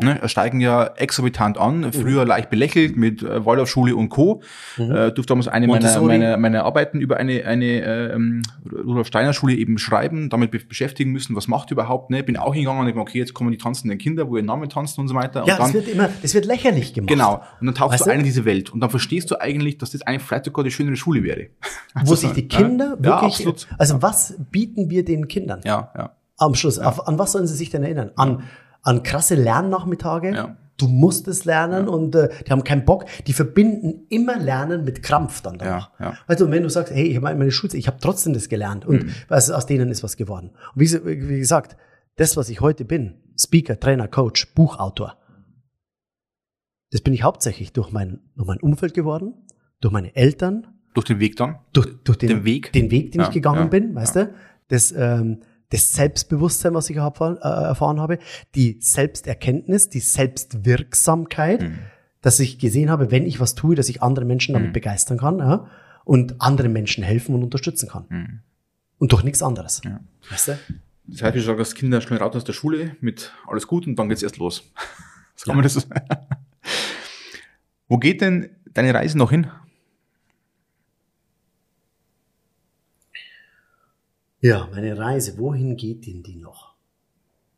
Mhm. Ne, steigen ja exorbitant an, früher leicht belächelt mit äh, Waldorfschule und Co. Äh, durfte damals eine meiner, Mhm. Meiner, meiner Arbeiten über eine, eine äh, ähm, Rudolf Steiner Schule eben schreiben, damit be beschäftigen müssen, was macht überhaupt, ne? Bin auch hingegangen und gesagt, okay, jetzt kommen die tanzenden Kinder, wo ihr Name tanzen und so weiter. Ja, und dann, das wird immer, das wird lächerlich gemacht. Genau. Und dann tauchst Weißt du ein in diese Welt. Und dann verstehst du eigentlich, dass das eigentlich vielleicht sogar die schönere Schule wäre. Wo sich die Kinder ja, wirklich, absolut. also was bieten wir den Kindern? Ja, ja. Am Schluss, auf, an was sollen sie sich denn erinnern? An, an krasse Lernnachmittage? Ja. Du musst es lernen und äh, die haben keinen Bock. Die verbinden immer Lernen mit Krampf dann danach. Ja, ja. Also wenn du sagst, hey, ich habe meine Schulzeit, ich habe trotzdem das gelernt und Mhm. was, aus denen ist was geworden. Und wie, wie gesagt, das, was ich heute bin, Speaker, Trainer, Coach, Buchautor, das bin ich hauptsächlich durch mein, durch mein Umfeld geworden, durch meine Eltern, Durch den Weg dann. durch, durch den, Den Weg? den Weg, den Ja, ich gegangen ja, bin, weißt du, das, ähm, das Selbstbewusstsein, was ich erfahren, äh, erfahren habe, die Selbsterkenntnis, die Selbstwirksamkeit, Mhm. dass ich gesehen habe, wenn ich was tue, dass ich andere Menschen damit begeistern kann ja, und anderen Menschen helfen und unterstützen kann. Und durch nichts anderes. Mhm. Ja. Weißt du? Das heißt, wir sagen, dass Kinder schnell raus aus der Schule mit alles gut und dann geht's erst los. So kann man das Wo geht denn deine Reise noch hin? Ja, meine Reise, wohin geht denn die noch?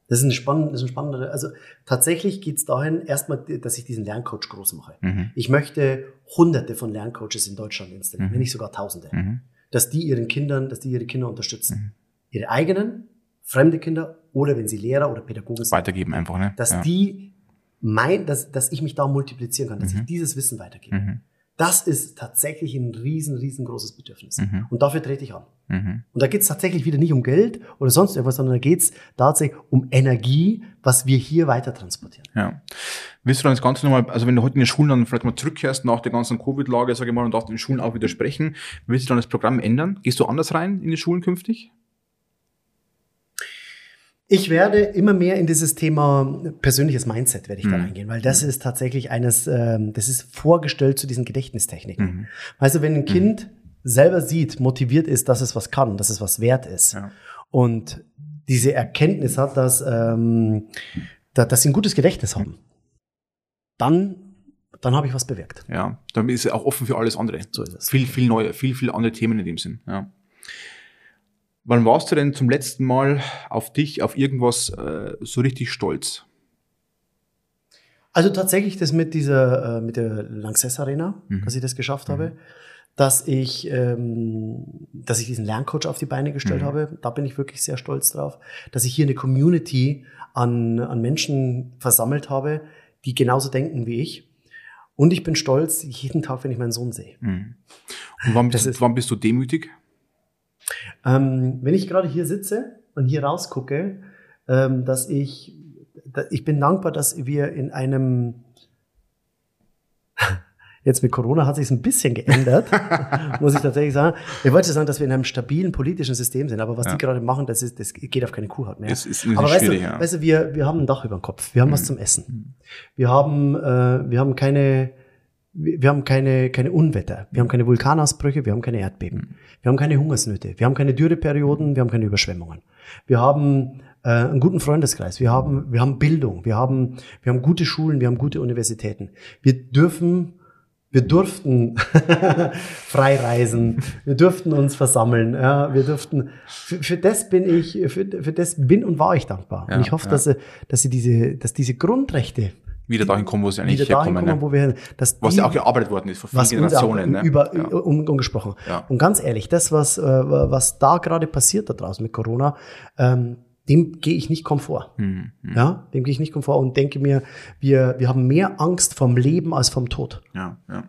Das ist ein spannender, das ist ein spannender, also tatsächlich geht's dahin, erstmal, dass ich diesen Lerncoach groß mache. Ich möchte hunderte von Lerncoaches in Deutschland installieren, wenn nicht sogar tausende. Dass die ihren Kindern, dass die ihre Kinder unterstützen. Ihre eigenen, fremde Kinder oder wenn sie Lehrer oder Pädagogen sind. Weitergeben einfach, ne? Dass ja. die mein, dass, dass ich mich da multiplizieren kann, dass ich dieses Wissen weitergebe. Das ist tatsächlich ein riesen, riesengroßes Bedürfnis. Mhm. Und dafür trete ich an. Mhm. Und da geht es tatsächlich wieder nicht um Geld oder sonst irgendwas, sondern da geht es tatsächlich um Energie, was wir hier weiter transportieren. Ja. Willst du dann das Ganze nochmal, also wenn du heute in den Schulen dann vielleicht mal zurückkehrst nach der ganzen Covid-Lage, sage ich mal, und darfst in den Schulen auch wieder sprechen, willst du dann das Programm ändern? Gehst du anders rein in die Schulen künftig? Ich werde immer mehr in dieses Thema persönliches Mindset werde ich da Mhm. reingehen, weil das ist tatsächlich eines, ähm, das ist vorgestellt zu diesen Gedächtnistechniken. Mhm. Weißt du, wenn ein Kind selber sieht, motiviert ist, dass es was kann, dass es was wert ist. Ja. Und diese Erkenntnis hat, dass, ähm, da, dass sie ein gutes Gedächtnis haben. Dann, dann habe ich was bewirkt. Ja, dann ist er auch offen für alles andere. So ist es. Viel, viel neue, viel, viel andere Themen in dem Sinn. Ja. Wann warst du denn zum letzten Mal auf dich, auf irgendwas äh, so richtig stolz? Also tatsächlich das mit dieser, äh, mit der Lanxess Arena, Mhm. dass ich das geschafft habe, dass ich, ähm, dass ich diesen Lerncoach auf die Beine gestellt Mhm. habe. Da bin ich wirklich sehr stolz drauf, dass ich hier eine Community an, an Menschen versammelt habe, die genauso denken wie ich. Und ich bin stolz jeden Tag, wenn ich meinen Sohn sehe. Mhm. Und wann, bist, ist- wann bist du demütig? Ähm, wenn ich gerade hier sitze und hier rausgucke, ähm, dass ich, da, ich bin dankbar, dass wir in einem, jetzt mit Corona hat sich ein bisschen geändert, muss ich tatsächlich sagen. Ich wollte sagen, dass wir in einem stabilen politischen System sind, aber was Ja. die gerade machen, das ist, das geht auf keine Kuhhaut mehr. Es ist aber weißt du, ja. weißt du, wir, wir haben ein Dach über dem Kopf, wir haben was zum Essen, wir haben, äh, wir haben keine, wir haben keine, keine Unwetter, wir haben keine Vulkanausbrüche, wir haben keine Erdbeben, wir haben keine Hungersnöte, wir haben keine Dürreperioden, wir haben keine Überschwemmungen. Wir haben äh, einen guten Freundeskreis, wir haben, wir haben Bildung, wir haben, wir haben gute Schulen, wir haben gute Universitäten. Wir dürfen, wir durften frei reisen, wir durften uns versammeln, ja, wir durften, für, für das bin ich, für, für das bin und war ich dankbar. Ja, und ich hoffe, ja. dass, sie, dass sie diese, dass diese Grundrechte Wieder dahin kommen, wo sie eigentlich wieder herkommen. kommen, ne? wo wir, dass Was die, ja auch gearbeitet worden ist vor vielen Generationen. auch Ne? über, ja. um, umgesprochen. Ja. Und ganz ehrlich, das, was, äh, was da gerade passiert da draußen mit Corona, ähm, dem gehe ich nicht komfort. Hm, hm. Ja, dem gehe ich nicht komfort und denke mir, wir, wir haben mehr Angst vom Leben als vom Tod. ja, ja.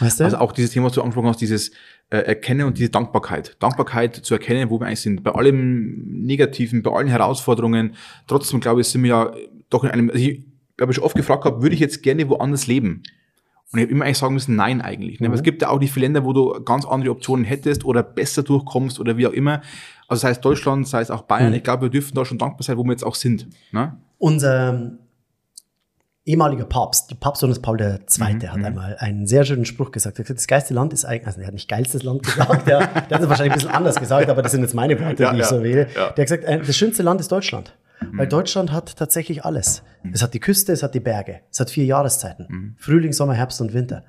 Weißt du? Also auch dieses Thema, was du angesprochen hast, dieses äh, Erkennen und diese Dankbarkeit. Dankbarkeit zu erkennen, wo wir eigentlich sind. Bei allem Negativen, bei allen Herausforderungen. Trotzdem, glaube ich, sind wir ja doch in einem, also ich habe schon oft gefragt gehabt, würde ich jetzt gerne woanders leben? Und ich habe immer eigentlich sagen müssen, nein eigentlich. Ne? Aber es gibt ja auch nicht viele Länder, wo du ganz andere Optionen hättest oder besser durchkommst oder wie auch immer. Also sei es Deutschland, sei es auch Bayern. Mhm. Ich glaube, wir dürfen da schon dankbar sein, wo wir jetzt auch sind. Ne? Unser ähm, ehemaliger Papst, die Papst Johannes Paul II. Mhm, hat einmal einen sehr schönen Spruch gesagt. Er hat gesagt, das geilste Land ist eigentlich, also er hat nicht geilstes Land gesagt, ja, der hat es wahrscheinlich ein bisschen anders gesagt, aber das sind jetzt meine Worte, Ja, die ich ja, so wähle. ja. Mhm. Der hat gesagt, äh, das schönste Land ist Deutschland. Weil Deutschland hat tatsächlich alles. Es hat die Küste, es hat die Berge, es hat vier Jahreszeiten. Mhm. Frühling, Sommer, Herbst und Winter.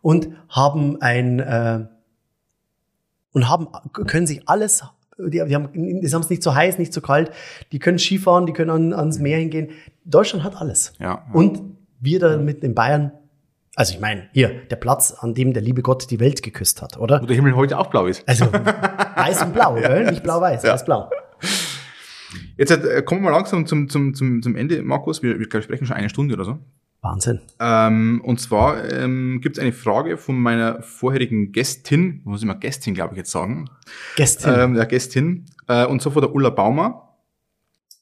Und haben ein, äh, und haben, können sich alles, die, die haben, es nicht so heiß, nicht so kalt, die können Skifahren, die können an, ans Meer hingehen. Deutschland hat alles. Ja, ja. Und wir da mit in Bayern, also ich meine, hier, der Platz, an dem der liebe Gott die Welt geküsst hat, oder? Wo der Himmel heute auch blau ist. Also weiß und blau, gell? Nicht blau-weiß, Ja. weiß-blau. Jetzt äh, kommen wir mal langsam zum, zum, zum, zum Ende, Markus. Wir, wir sprechen schon eine Stunde oder so. Wahnsinn. Ähm, und zwar ähm, gibt es eine Frage von meiner vorherigen Gästin, muss ich mal Gästin, glaube ich, jetzt sagen. Gestern. Ähm, der Gästin. Äh, und zwar von der Ulla Baumer.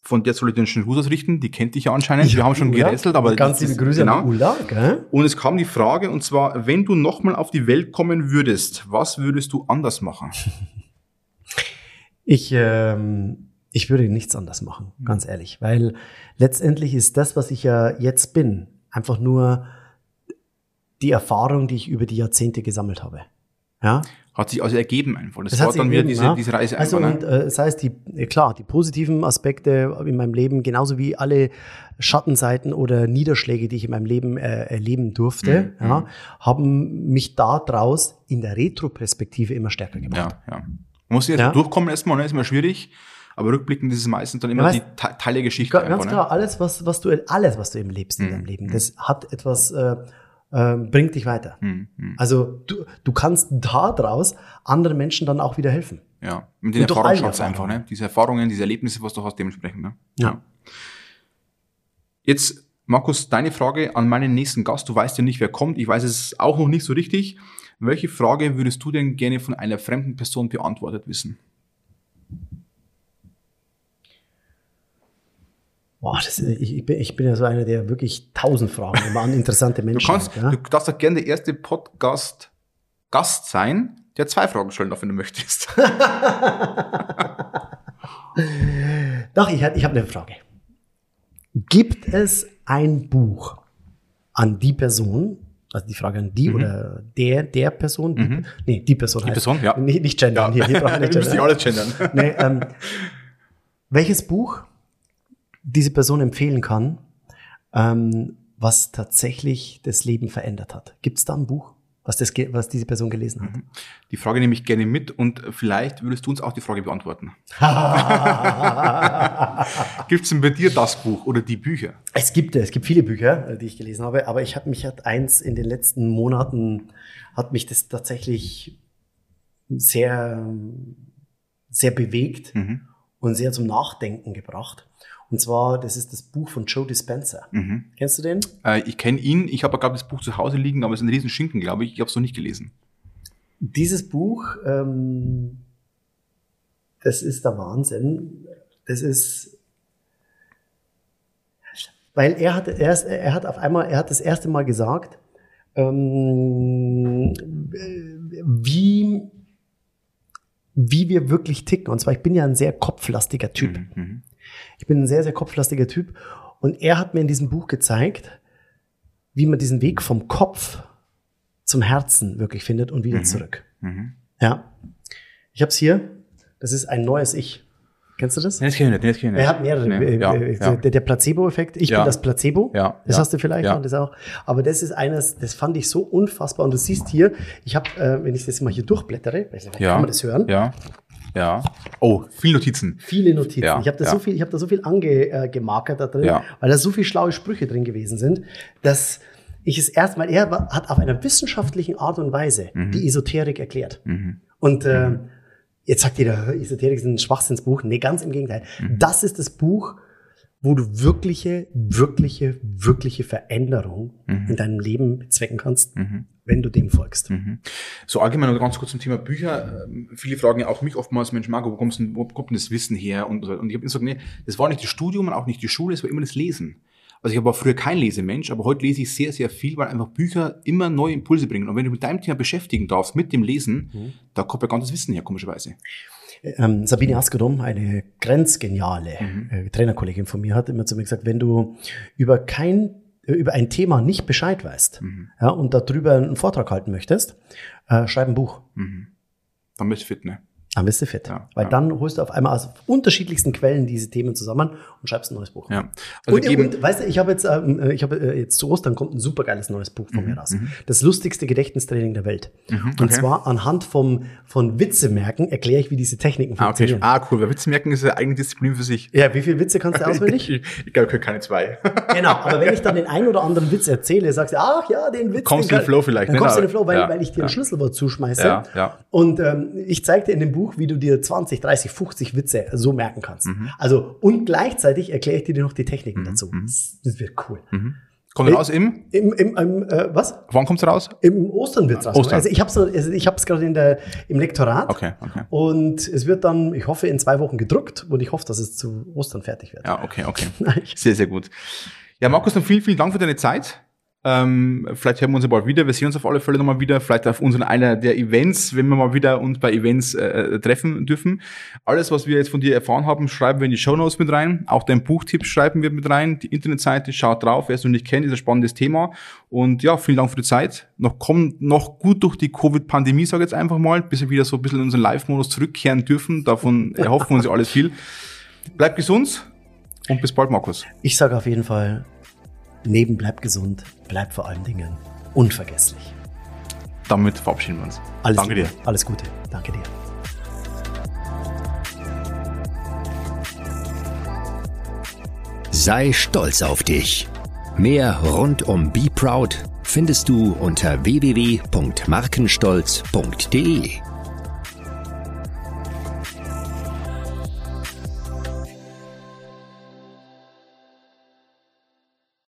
Von der soll ich den schönen Gruß ausrichten. Die kennt dich ja anscheinend. Wir haben schon Ulla. gerätselt, aber Ganz liebe Grüße genau. an Ulla, gell? Und es kam die Frage, und zwar, wenn du nochmal auf die Welt kommen würdest, was würdest du anders machen? Ich, ähm, ich würde nichts anders machen, ganz ehrlich, weil letztendlich ist das, was ich ja jetzt bin, einfach nur die Erfahrung, die ich über die Jahrzehnte gesammelt habe. Ja, Hat sich also ergeben einfach. Das, Das war hat dann wieder diese, ja. diese Reise Also einfach. und ne? äh, das heißt, die, äh, klar, die positiven Aspekte in meinem Leben, genauso wie alle Schattenseiten oder Niederschläge, die ich in meinem Leben äh, erleben durfte, Mhm. ja, haben mich daraus in der Retroperspektive immer stärker gemacht. Ja, ja. Man muss jetzt Ja. durchkommen erstmal, ne? ist immer schwierig. Aber rückblickend ist es meistens dann immer Ja, weißt- die Te- Teil der Geschichte Ga- Ganz einfach. Ne? klar, alles, was, was du, alles, was du eben lebst in Mhm. deinem Leben, das hat etwas, äh, äh, bringt dich weiter. Hm, hm. Also du, du kannst daraus anderen Menschen dann auch wieder helfen. Ja, mit den Erfahrungsschatz einfach, ne? Diese Erfahrungen, diese Erlebnisse, was du hast, dementsprechend, ne? Ja. Jetzt, Markus, deine Frage an meinen nächsten Gast. Du weißt ja nicht, wer kommt. Ich weiß es auch noch nicht so richtig. Welche Frage würdest du denn gerne von einer fremden Person beantwortet wissen? Boah, das, ich, ich, bin, ja so einer, der wirklich tausend Fragen immer an interessante Du Menschen kannst, hat. Ja? du darfst auch gerne der erste Podcast Gast sein, der zwei Fragen stellen darf, wenn du möchtest. Doch, ich, ich habe eine Frage. Gibt es ein Buch an die Person, Also die Frage an die oder der, der Person. Die, Nee, die Person Mhm. Die heißt. Person, ja. Nicht, nicht gendern. Hier, hier brauchen wir nicht gendern. alles gendern. Nee, ähm, welches Buch diese Person empfehlen kann, ähm, was tatsächlich das Leben verändert hat? Gibt es da ein Buch, was, das, was diese Person gelesen hat? Die Frage nehme ich gerne mit und vielleicht würdest du uns auch die Frage beantworten. Gibt es denn bei dir das Buch oder die Bücher? Es gibt, es gibt viele Bücher, äh, die ich gelesen habe, aber ich habe mich hat eins in den letzten Monaten hat mich das tatsächlich sehr, sehr bewegt Mhm. und sehr zum Nachdenken gebracht. Und zwar, das ist das Buch von Joe Dispenza. Mhm. Kennst du den? Äh, ich kenne ihn, ich habe gerade das Buch zu Hause liegen, aber es ist ein riesen Schinken, glaube ich. Ich habe es noch nicht gelesen. Dieses Buch, ähm, das ist der Wahnsinn. Das ist, weil er hat, er, ist, er hat auf einmal, er hat das erste Mal gesagt, ähm, wie, wie wir wirklich ticken. Und zwar, ich bin ja ein sehr kopflastiger Typ. Mhm. Ich bin ein sehr, sehr kopflastiger Typ. Und er hat mir in diesem Buch gezeigt, wie man diesen Weg vom Kopf zum Herzen wirklich findet und wieder zurück. Mhm. Ja. Ich habe es hier. Das ist ein neues Ich. Kennst du das? Nee, das kenne ich nicht, das kenne ich nicht. Er hat mehrere. Nee, äh, ja, äh, ja. Der, der Placebo-Effekt. Ich Ja. bin das Placebo. Ja, Das hast du vielleicht und das auch. Aber das ist eines, das fand ich so unfassbar. Und du siehst hier, ich habe, äh, wenn ich das mal hier durchblättere, kann man das hören? Ja. Ja. Oh, viele Notizen. Viele Notizen. Ja, ich habe da ja. so viel, ich habe da so viel angemarkert äh, gemarkert da drin, Ja. weil da so viele schlaue Sprüche drin gewesen sind, dass ich es erstmal, er hat auf einer wissenschaftlichen Art und Weise Mhm. die Esoterik erklärt. Und äh, jetzt sagt jeder, "Hör, Esoterik ist ein Schwachsinnsbuch. Nee, ganz im Gegenteil. Mhm. Das ist das Buch, wo du wirkliche, wirkliche, wirkliche Veränderung Mhm. in deinem Leben bezwecken kannst, wenn du dem folgst. So allgemein noch ganz kurz zum Thema Bücher. Ähm, Viele fragen ja auch mich oftmals, Mensch, Marco, wo, kommst du denn, wo kommt denn das Wissen her? Und, und ich habe gesagt, nee, das war nicht das Studium und auch nicht die Schule, es war immer das Lesen. Also ich war früher kein Lesemensch, aber heute lese ich sehr, sehr viel, weil einfach Bücher immer neue Impulse bringen. Und wenn du mit deinem Thema beschäftigen darfst, mit dem Lesen, da kommt ja ganzes Wissen her, komischerweise. Ähm, Sabine Askedom, eine grenzgeniale äh, Trainerkollegin von mir, hat immer zu mir gesagt, wenn du über kein äh, über ein Thema nicht Bescheid weißt ja, und darüber einen Vortrag halten möchtest, äh, schreib ein Buch. Dann bist du fit, ne? Dann bist du fit. Ja, Weil ja. dann holst du auf einmal aus unterschiedlichsten Quellen diese Themen zusammen und schreibst ein neues Buch. Ja. Also und, und weißt du, ich habe jetzt, ähm, äh, ich habe äh, jetzt zu Ostern kommt ein supergeiles neues Buch Mhm, von mir raus. Das lustigste Gedächtnistraining der Welt. Und okay. zwar anhand vom, von Witzemerken erkläre ich, wie diese Techniken ah, okay. funktionieren. ah, cool. Weil Witze merken ist ja eigentlich Disziplin für sich. Ja, wie viele Witze kannst du auswendig? Ich, ich glaube, ich kann keine zwei. genau, aber wenn ich dann den einen oder anderen Witz erzähle, sagst du, ach ja, den Witz. Kommst den in den Flow vielleicht, Dann ne? kommst du in den Flow, weil, weil ich dir ein Schlüsselwort zuschmeiße. Ja, ja. Und ähm, ich zeige dir in dem Buch, wie du dir 20, 30, 50 Witze so merken kannst. Mhm. Also, und gleichzeitig erkläre ich dir noch die Techniken dazu. Das, das wird cool. Kommt raus im? Im, im, im äh, was? Wann kommt's raus? Im Ostern wird's raus. Ostern. Also ich habe es also ich hab's gerade in der im Lektorat. Okay, okay. Und es wird dann, ich hoffe, in zwei Wochen gedruckt und ich hoffe, dass es zu Ostern fertig wird. Ja, okay, okay. Sehr, sehr gut. Ja, Markus, dann vielen, vielen Dank für deine Zeit. Ähm, vielleicht hören wir uns ja bald wieder. Wir sehen uns auf alle Fälle nochmal wieder. Vielleicht auf unseren einer der Events, wenn wir mal wieder uns bei Events äh, treffen dürfen. Alles, was wir jetzt von dir erfahren haben, schreiben wir in die Show Notes mit rein. Auch dein Buchtipp schreiben wir mit rein. Die Internetseite, schaut drauf. Wer es noch nicht kennt, ist ein spannendes Thema. Und ja, vielen Dank für die Zeit. Noch kommen noch gut durch die Covid-Pandemie, sage ich jetzt einfach mal, bis wir wieder so ein bisschen in unseren Live-Modus zurückkehren dürfen. Davon erhoffen wir uns ja alles viel. Bleibt gesund und bis bald, Markus. Ich sage auf jeden Fall, Leben bleibt gesund, bleibt vor allen Dingen unvergesslich. Damit verabschieden wir uns. Alles Danke Liebe, dir. Alles Gute. Danke dir. Sei stolz auf dich. Mehr rund um Be Proud findest du unter www.markenstolz.de.